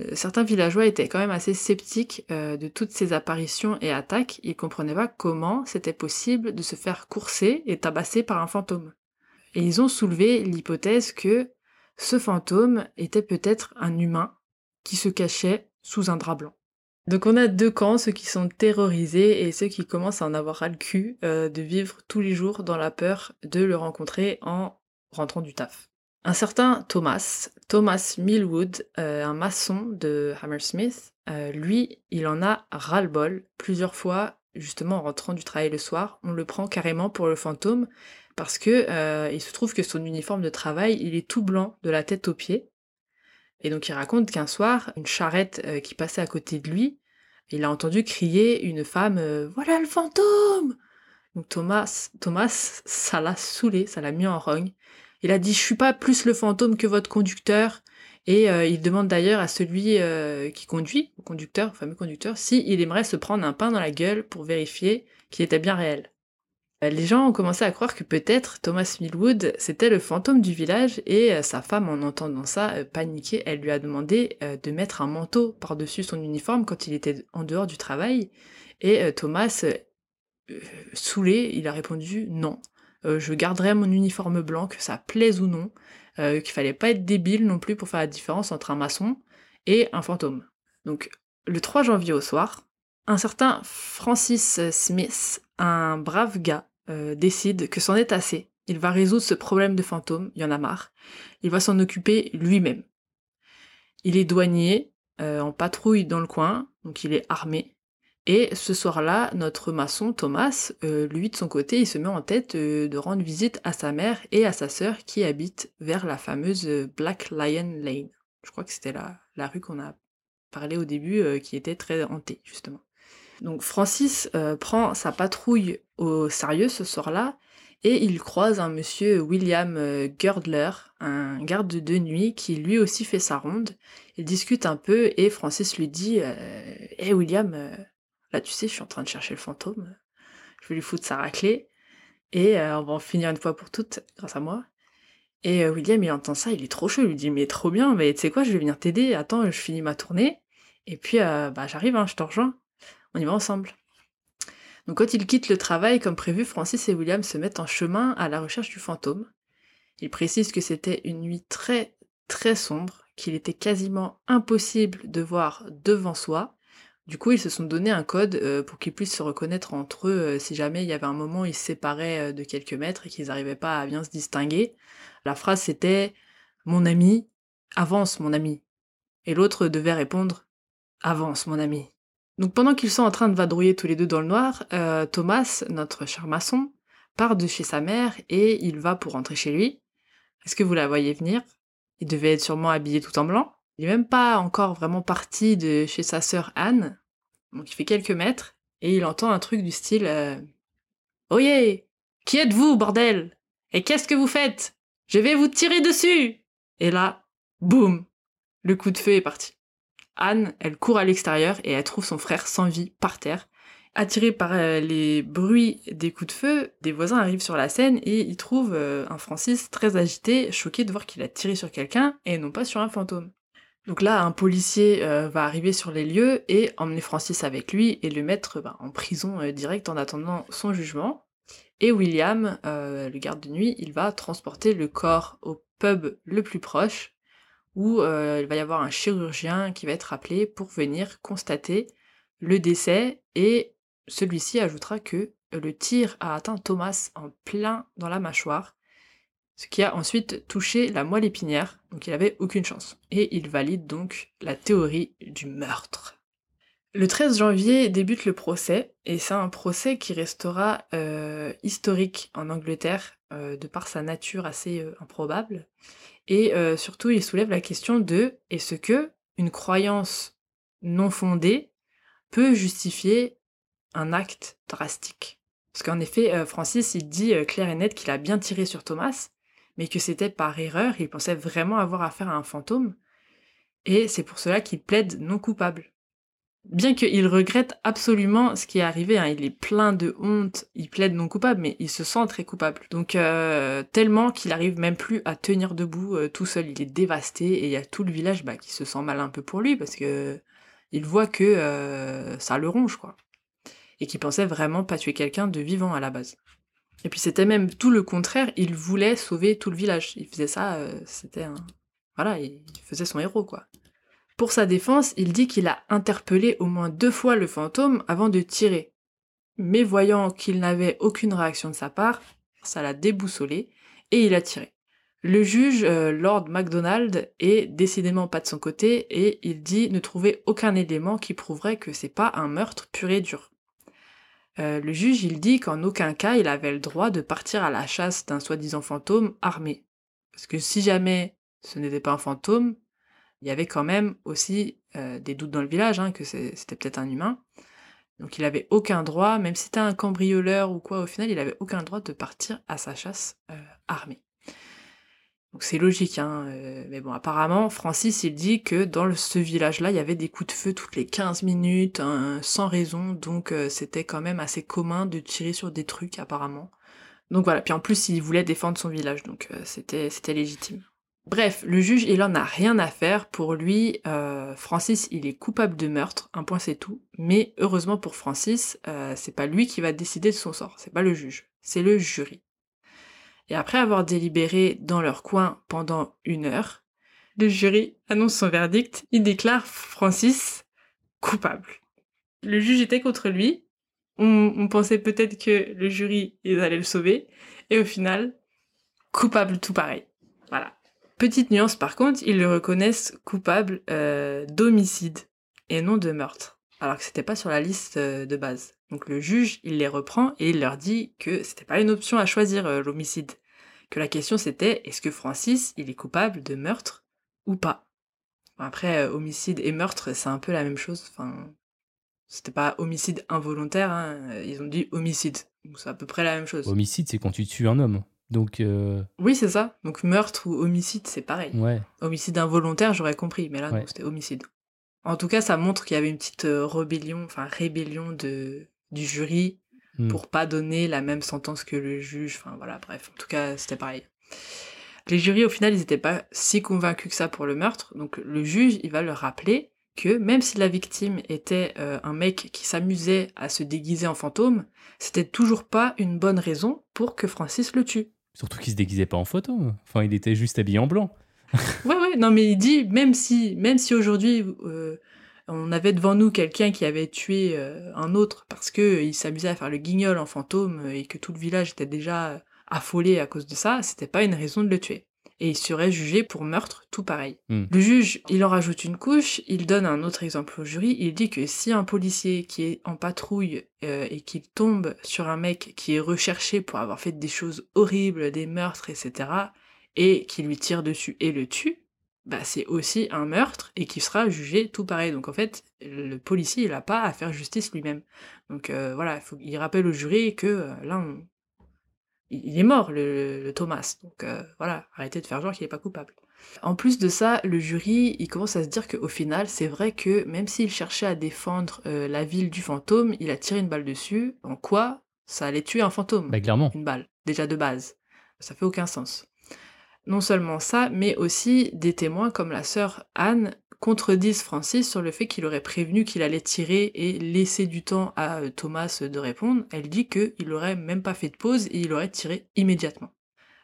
Euh, certains villageois étaient quand même assez sceptiques euh, de toutes ces apparitions et attaques, ils comprenaient pas comment c'était possible de se faire courser et tabasser par un fantôme. Et ils ont soulevé l'hypothèse que ce fantôme était peut-être un humain qui se cachait sous un drap blanc. Donc on a deux camps, ceux qui sont terrorisés et ceux qui commencent à en avoir ras le cul euh, de vivre tous les jours dans la peur de le rencontrer en rentrant du taf. Un certain Thomas, Thomas Millwood, euh, un maçon de Hammersmith, euh, lui, il en a ras-le-bol. Plusieurs fois, justement en rentrant du travail le soir, on le prend carrément pour le fantôme parce que il se trouve que son uniforme de travail, il est tout blanc de la tête aux pieds. Et donc il raconte qu'un soir, une charrette euh, qui passait à côté de lui, il a entendu crier une femme euh, Voilà le fantôme Thomas, Thomas, ça l'a saoulé, ça l'a mis en rogne. Il a dit Je suis pas plus le fantôme que votre conducteur. Et euh, il demande d'ailleurs à celui qui conduit, au conducteur, au fameux conducteur, s'il aimerait se prendre un pain dans la gueule pour vérifier qu'il était bien réel. Euh, les gens ont commencé à croire que peut-être Thomas Millwood c'était le fantôme du village et euh, sa femme en entendant ça euh, paniquée, elle lui a demandé de mettre un manteau par-dessus son uniforme quand il était en dehors du travail et Thomas saoulé, il a répondu non. Je garderai mon uniforme blanc, que ça plaise ou non, qu'il fallait pas être débile non plus pour faire la différence entre un maçon et un fantôme. Donc le 3 janvier au soir, un certain Francis Smith, un brave gars, euh, décide que c'en est assez. Il va résoudre ce problème de fantôme, il y en a marre. Il va s'en occuper lui-même. Il est douanier, euh, en patrouille dans le coin, donc il est armé. Et ce soir-là, notre maçon Thomas, euh, lui de son côté, il se met en tête de rendre visite à sa mère et à sa sœur qui habitent vers la fameuse Black Lion Lane. Je crois que c'était la, rue qu'on a parlé au début, qui était très hantée, justement. Donc Francis euh, prend sa patrouille au sérieux ce soir-là et il croise un monsieur William euh, Girdler, un garde de nuit qui lui aussi fait sa ronde. Ils discutent un peu et Francis lui dit Hé euh, William, là tu sais, je suis en train de chercher le fantôme, je vais lui foutre sa raclée et on va en finir une fois pour toutes grâce à moi. Et William il entend ça, il est trop chaud, il lui dit Mais trop bien, mais tu sais quoi, je vais venir t'aider, attends, je finis ma tournée et puis bah j'arrive, hein, je te rejoins on y va ensemble. Donc quand ils quittent le travail comme prévu, Francis et William se mettent en chemin à la recherche du fantôme. Ils précisent que c'était une nuit très très sombre, qu'il était quasiment impossible de voir devant soi. Du coup, ils se sont donné un code euh, pour qu'ils puissent se reconnaître entre eux euh, si jamais il y avait un moment où ils se séparaient euh, de quelques mètres et qu'ils n'arrivaient pas à bien se distinguer. La phrase c'était Mon ami, avance mon ami. Et l'autre devait répondre Avance mon ami. Donc pendant qu'ils sont en train de vadrouiller tous les deux dans le noir, Thomas, notre cher maçon, part de chez sa mère et il va pour rentrer chez lui. Est-ce que vous la voyez venir? Il devait être sûrement habillé tout en blanc. Il n'est même pas encore vraiment parti de chez sa sœur Anne. Donc il fait quelques mètres et il entend un truc du style euh, Oyez Qui êtes-vous, bordel? Et qu'est-ce que vous faites? Je vais vous tirer dessus Et là, boum Le coup de feu est parti. Anne, elle court à l'extérieur et elle trouve son frère sans vie par terre. Attirée par euh, les bruits des coups de feu, des voisins arrivent sur la scène et ils trouvent euh, un Francis très agité, choqué de voir qu'il a tiré sur quelqu'un et non pas sur un fantôme. Donc là, un policier euh, va arriver sur les lieux et emmener Francis avec lui et le mettre bah, en prison direct en attendant son jugement. Et William, le garde de nuit, il va transporter le corps au pub le plus proche où euh, il va y avoir un chirurgien qui va être appelé pour venir constater le décès et celui-ci ajoutera que le tir a atteint Thomas en plein dans la mâchoire, ce qui a ensuite touché la moelle épinière, donc il avait aucune chance. Et il valide donc la théorie du meurtre. Le 13 janvier débute le procès, et c'est un procès qui restera euh, historique en Angleterre, euh, de par sa nature assez improbable. Et euh, surtout, il soulève la question de est-ce que une croyance non fondée peut justifier un acte drastique? Parce qu'en effet, euh, Francis, il dit euh, clair et net qu'il a bien tiré sur Thomas, mais que c'était par erreur, il pensait vraiment avoir affaire à un fantôme, et c'est pour cela qu'il plaide non coupable. Bien qu'il regrette absolument ce qui est arrivé, hein, il est plein de honte, il plaide non coupable, mais il se sent très coupable. Donc euh, tellement qu'il arrive même plus à tenir debout euh, tout seul, il est dévasté et il y a tout le village bah, qui se sent mal un peu pour lui parce que il voit que euh, ça le ronge quoi, et qu'il pensait vraiment pas tuer quelqu'un de vivant à la base. Et puis c'était même tout le contraire, il voulait sauver tout le village. Il faisait ça, c'était un... Voilà, il faisait son héros quoi. Pour sa défense, il dit qu'il a interpellé au moins deux fois le fantôme avant de tirer. Mais voyant qu'il n'avait aucune réaction de sa part, ça l'a déboussolé et il a tiré. Le juge, euh, Lord MacDonald, est décidément pas de son côté et il dit ne trouver aucun élément qui prouverait que c'est pas un meurtre pur et dur. Euh, le juge, il dit qu'en aucun cas il avait le droit de partir à la chasse d'un soi-disant fantôme armé. Parce que si jamais ce n'était pas un fantôme, il y avait quand même aussi euh, des doutes dans le village, hein, que c'était peut-être un humain. Donc il avait aucun droit, même si c'était un cambrioleur ou quoi, au final, il avait aucun droit de partir à sa chasse euh, armée. Donc c'est logique, hein, euh, mais bon, apparemment, Francis, il dit que dans ce village-là, il y avait des coups de feu toutes les 15 minutes, hein, sans raison, donc c'était quand même assez commun de tirer sur des trucs, apparemment. Donc voilà, puis en plus, il voulait défendre son village, donc c'était légitime. Bref, le juge, il en a rien à faire. Pour lui, euh, Francis, il est coupable de meurtre, un point c'est tout. Mais heureusement pour Francis, euh, c'est pas lui qui va décider de son sort, c'est pas le juge, c'est le jury. Et après avoir délibéré dans leur coin pendant une heure, le jury annonce son verdict, il déclare Francis coupable. Le juge était contre lui, on, pensait peut-être que le jury, ils allaient le sauver, et au final, coupable tout pareil. Voilà. Petite nuance par contre, ils le reconnaissent coupable euh, d'homicide et non de meurtre, alors que c'était pas sur la liste euh, de base. Donc le juge, il les reprend et il leur dit que c'était pas une option à choisir euh, l'homicide, que la question c'était est-ce que Francis, il est coupable de meurtre ou pas? Après homicide et meurtre, c'est un peu la même chose. Enfin, c'était pas homicide involontaire, hein. ils ont dit homicide, c'est à peu près la même chose. Homicide, c'est quand tu tues un homme. Donc. Euh, oui, c'est ça. Donc meurtre ou homicide, c'est pareil. Ouais. Homicide involontaire, j'aurais compris, mais là, c'était homicide. En tout cas, ça montre qu'il y avait une petite euh, rébellion, enfin rébellion de, du jury hmm. pour pas donner la même sentence que le juge. Enfin voilà, bref. En tout cas, c'était pareil. Les jurys, au final, ils n'étaient pas si convaincus que ça pour le meurtre. Donc le juge, il va leur rappeler que même si la victime était euh, un mec qui s'amusait à se déguiser en fantôme, c'était toujours pas une bonne raison pour que Francis le tue. Surtout qu'il se déguisait pas en photo. Enfin, il était juste habillé en blanc. Ouais, ouais, non, mais il dit, même si, même si aujourd'hui, euh, on avait devant nous quelqu'un qui avait tué euh, un autre parce que il s'amusait à faire le guignol en fantôme et que tout le village était déjà affolé à cause de ça, c'était pas une raison de le tuer et il serait jugé pour meurtre, tout pareil. Hmm. Le juge, il en rajoute une couche, il donne un autre exemple au jury, il dit que si un policier qui est en patrouille euh, et qu'il tombe sur un mec qui est recherché pour avoir fait des choses horribles, des meurtres, etc., et qui lui tire dessus et le tue, bah c'est aussi un meurtre et qui sera jugé tout pareil. Donc en fait, le policier, il a pas à faire justice lui-même. Donc euh, voilà, il, faut, il rappelle au jury que euh, là, on, il est mort, le, Thomas. Donc euh, voilà, arrêtez de faire genre qu'il n'est pas coupable. En plus de ça, le jury, il commence à se dire qu'au final, c'est vrai que même s'il cherchait à défendre la ville du fantôme, il a tiré une balle dessus. En quoi ça allait tuer un fantôme? Bah clairement. Une balle, déjà de base. Ça fait aucun sens. Non seulement ça, mais aussi des témoins comme la sœur Anne contredisent Francis sur le fait qu'il aurait prévenu qu'il allait tirer et laisser du temps à euh, Thomas de répondre. Elle dit qu'il aurait même pas fait de pause et il aurait tiré immédiatement.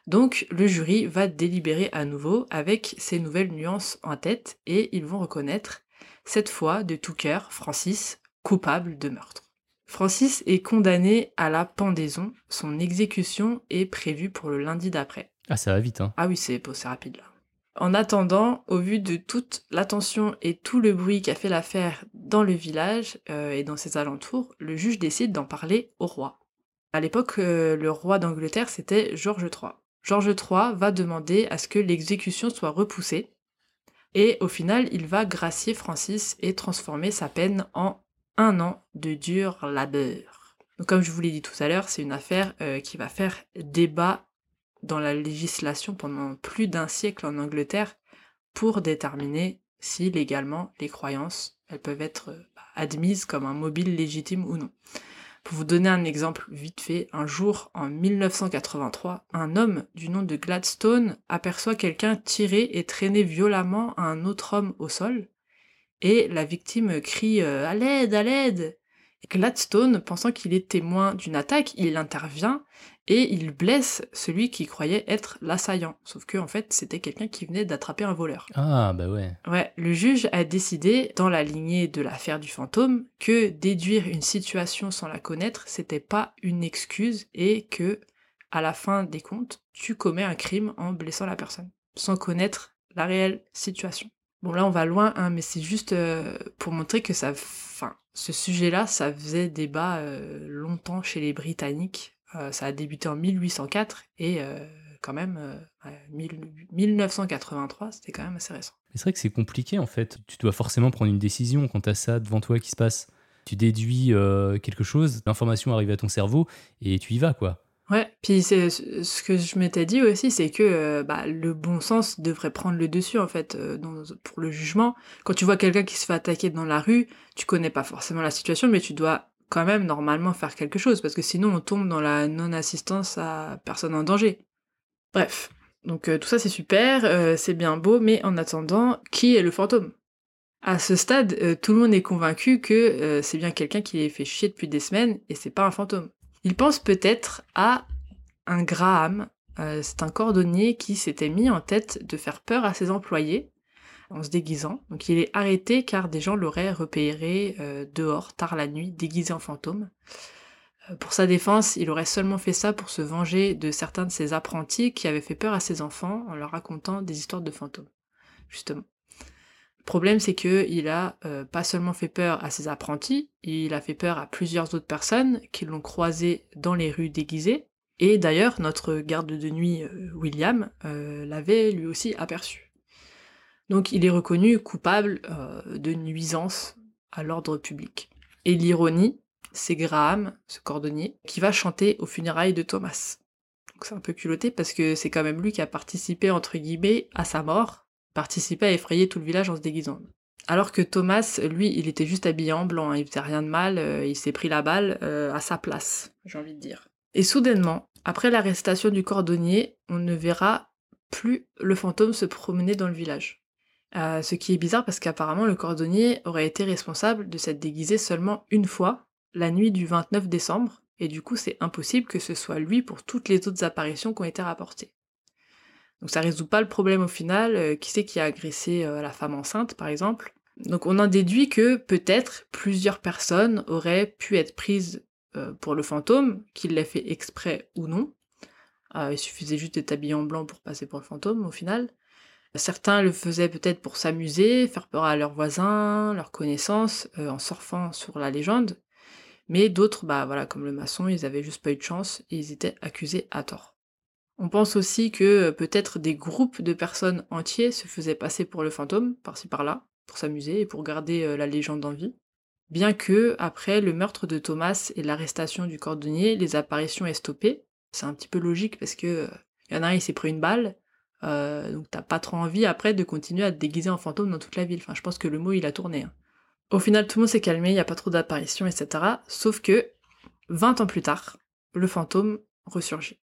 Donc le jury va délibérer à nouveau avec ces nouvelles nuances en tête et ils vont reconnaître, cette fois de tout cœur, Francis coupable de meurtre. Francis est condamné à la pendaison. Son exécution est prévue pour le lundi d'après. Ah, ça va vite, hein. Ah oui, c'est rapide là. En attendant, au vu de toute l'attention et tout le bruit qu'a fait l'affaire dans le village euh, et dans ses alentours, le juge décide d'en parler au roi. À l'époque, euh, le roi d'Angleterre, c'était George III. George III va demander à ce que l'exécution soit repoussée, et au final, il va gracier Francis et transformer sa peine en un an de dur labeur. Comme je vous l'ai dit tout à l'heure, c'est une affaire euh, qui va faire débat dans la législation pendant plus d'un siècle en Angleterre pour déterminer si légalement les croyances peuvent être euh, bah, admise comme un mobile légitime ou non. Pour vous donner un exemple vite fait, un jour en 1983, un homme du nom de Gladstone aperçoit quelqu'un tirer et traîner violemment un autre homme au sol, et la victime crie euh, à l'aide, à l'aide. Gladstone, pensant qu'il est témoin d'une attaque, il intervient et il blesse celui qui croyait être l'assaillant. Sauf que en fait, c'était quelqu'un qui venait d'attraper un voleur. Ah, bah ouais. Ouais, le juge a décidé, dans la lignée de l'affaire du fantôme, que déduire une situation sans la connaître, c'était pas une excuse et que, à la fin des comptes, tu commets un crime en blessant la personne, sans connaître la réelle situation. Bon là on va loin, hein, mais c'est juste euh, pour montrer que ça, enfin, ce sujet-là, ça faisait débat euh, longtemps chez les Britanniques. Euh, ça a débuté en 1804 et quand même 1983, c'était quand même assez récent. C'est vrai que c'est compliqué en fait. Tu dois forcément prendre une décision quand t'as ça devant toi qui se passe. Tu déduis quelque chose, l'information arrive à ton cerveau et tu y vas quoi. Ouais, puis c'est ce que je m'étais dit aussi, c'est que euh, bah, le bon sens devrait prendre le dessus en fait euh, pour le jugement. Quand tu vois quelqu'un qui se fait attaquer dans la rue, tu connais pas forcément la situation, mais tu dois quand même normalement faire quelque chose parce que sinon on tombe dans la non-assistance à personne en danger. Bref, donc euh, tout ça c'est super, c'est bien beau, mais en attendant, qui est le fantôme? À ce stade, tout le monde est convaincu que c'est bien quelqu'un qui les fait chier depuis des semaines et c'est pas un fantôme. Il pense peut-être à un Graham, euh, c'est un cordonnier qui s'était mis en tête de faire peur à ses employés en se déguisant. Donc il est arrêté car des gens l'auraient repéré euh, dehors tard la nuit, déguisé en fantôme. Euh, pour sa défense, il aurait seulement fait ça pour se venger de certains de ses apprentis qui avaient fait peur à ses enfants en leur racontant des histoires de fantômes, justement. Problème, c'est que il a euh, pas seulement fait peur à ses apprentis, il a fait peur à plusieurs autres personnes qui l'ont croisé dans les rues déguisées. Et d'ailleurs, notre garde de nuit euh, William euh, l'avait lui aussi aperçu. Donc il est reconnu coupable de nuisance à l'ordre public. Et l'ironie, c'est Graham, ce cordonnier, qui va chanter aux funérailles de Thomas. Donc c'est un peu culotté parce que c'est quand même lui qui a participé entre guillemets à sa mort, participait à effrayer tout le village en se déguisant. Alors que Thomas, lui, il était juste habillé en blanc, hein, il faisait rien de mal, euh, il s'est pris la balle euh, à sa place, j'ai envie de dire. Et soudainement, après l'arrestation du cordonnier, on ne verra plus le fantôme se promener dans le village. Euh, ce qui est bizarre parce qu'apparemment le cordonnier aurait été responsable de s'être déguisé seulement une fois, la nuit du 29 décembre, et du coup c'est impossible que ce soit lui pour toutes les autres apparitions qui ont été rapportées. Donc ça résout pas le problème au final. Euh, qui c'est qui a agressé euh, la femme enceinte, par exemple Donc on en déduit que peut-être plusieurs personnes auraient pu être prises euh, pour le fantôme, qu'il l'ait fait exprès ou non. il suffisait juste d'être habillé en blanc pour passer pour le fantôme au final. Certains le faisaient peut-être pour s'amuser, faire peur à leurs voisins, leurs connaissances, en surfant sur la légende. Mais d'autres, bah voilà, comme le maçon, ils avaient juste pas eu de chance et ils étaient accusés à tort. On pense aussi que euh, peut-être des groupes de personnes entiers se faisaient passer pour le fantôme, par-ci par-là, pour s'amuser et pour garder euh, la légende en vie. Bien que, après le meurtre de Thomas et l'arrestation du cordonnier, les apparitions aient stoppé. C'est un petit peu logique parce que y en a un, il s'est pris une balle, euh, donc t'as pas trop envie après de continuer à te déguiser en fantôme dans toute la ville. Enfin, je pense que le mot il a tourné. Hein. Au final, tout le monde s'est calmé, il n'y a pas trop d'apparitions, etc. Sauf que, 20 ans plus tard, le fantôme ressurgit.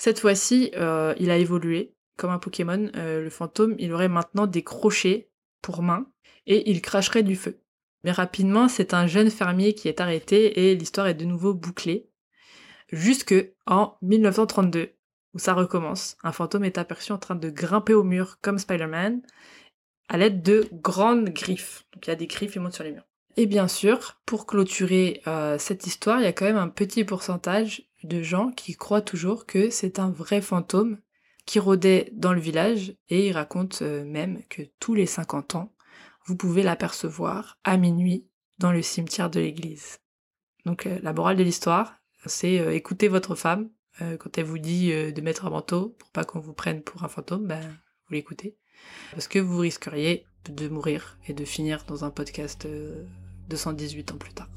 Cette fois-ci, euh, il a évolué. Comme un Pokémon, euh, le fantôme, il aurait maintenant des crochets pour mains et il cracherait du feu. Mais rapidement, c'est un jeune fermier qui est arrêté et l'histoire est de nouveau bouclée. Jusque en 1932, où ça recommence. Un fantôme est aperçu en train de grimper au mur comme Spider-Man à l'aide de grandes griffes. Donc il y a des griffes, il monte sur les murs. Et bien sûr, pour clôturer euh, cette histoire, il y a quand même un petit pourcentage de gens qui croient toujours que c'est un vrai fantôme qui rôdait dans le village et ils racontent euh, même que tous les 50 ans, vous pouvez l'apercevoir à minuit dans le cimetière de l'église. Donc euh, la morale de l'histoire, c'est écoutez votre femme quand elle vous dit de mettre un manteau pour pas qu'on vous prenne pour un fantôme, ben vous l'écoutez parce que vous risqueriez de mourir et de finir dans un podcast 218 ans plus tard.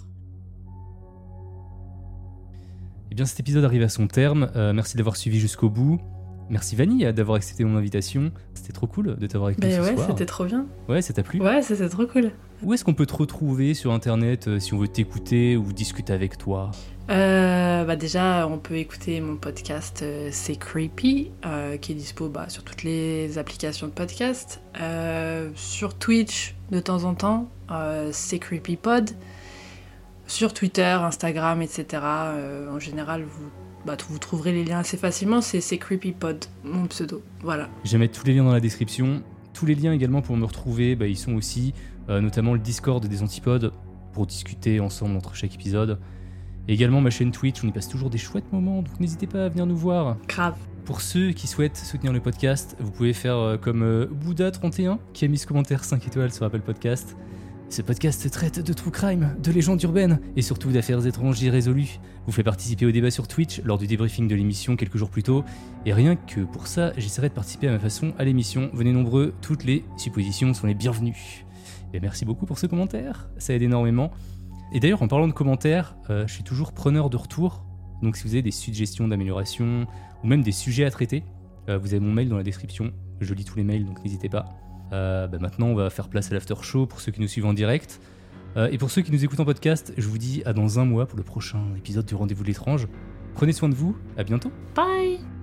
Eh bien, cet épisode arrive à son terme. Euh, merci d'avoir suivi jusqu'au bout. Merci Vanille d'avoir accepté mon invitation. C'était trop cool de t'avoir avec nous Ben ouais, c'était trop bien. Ouais, ça t'a plu? Ouais, c'était trop cool. Où est-ce qu'on peut te retrouver sur internet euh, si on veut t'écouter ou discuter avec toi? Euh, bah déjà, on peut écouter mon podcast euh, C'est Creepy, euh, qui est dispo bah, sur toutes les applications de podcast. Euh, sur Twitch, de temps en temps, C'est Creepy Pod. Sur Twitter, Instagram, etc. en général, vous, bah, vous trouverez les liens assez facilement. C'est C'est Pod, mon pseudo. Voilà. Je vais mettre tous les liens dans la description. Tous les liens également pour me retrouver, ils sont aussi, notamment le Discord des Antipodes, pour discuter ensemble entre chaque épisode. Et également ma chaîne Twitch, on y passe toujours des chouettes moments, donc n'hésitez pas à venir nous voir. Grave. Pour ceux qui souhaitent soutenir le podcast, vous pouvez faire euh, comme euh, Bouddha31 qui a mis ce commentaire 5 étoiles sur Apple Podcast. Ce podcast traite de true crime, de légendes urbaines et surtout d'affaires étranges irrésolues. Vous fait participer au débat sur Twitch lors du débriefing de l'émission quelques jours plus tôt. Et rien que pour ça, j'essaierai de participer à ma façon à l'émission. Venez nombreux, toutes les suppositions sont les bienvenues. Et merci beaucoup pour ce commentaire, ça aide énormément. Et d'ailleurs, en parlant de commentaires, euh, je suis toujours preneur de retour. Donc si vous avez des suggestions d'amélioration ou même des sujets à traiter, euh, vous avez mon mail dans la description. Je lis tous les mails, donc n'hésitez pas. Euh, bah maintenant, on va faire place à l'after show pour ceux qui nous suivent en direct. Et pour ceux qui nous écoutent en podcast, je vous dis à dans un mois pour le prochain épisode du Rendez-vous de l'étrange. Prenez soin de vous, à bientôt. Bye.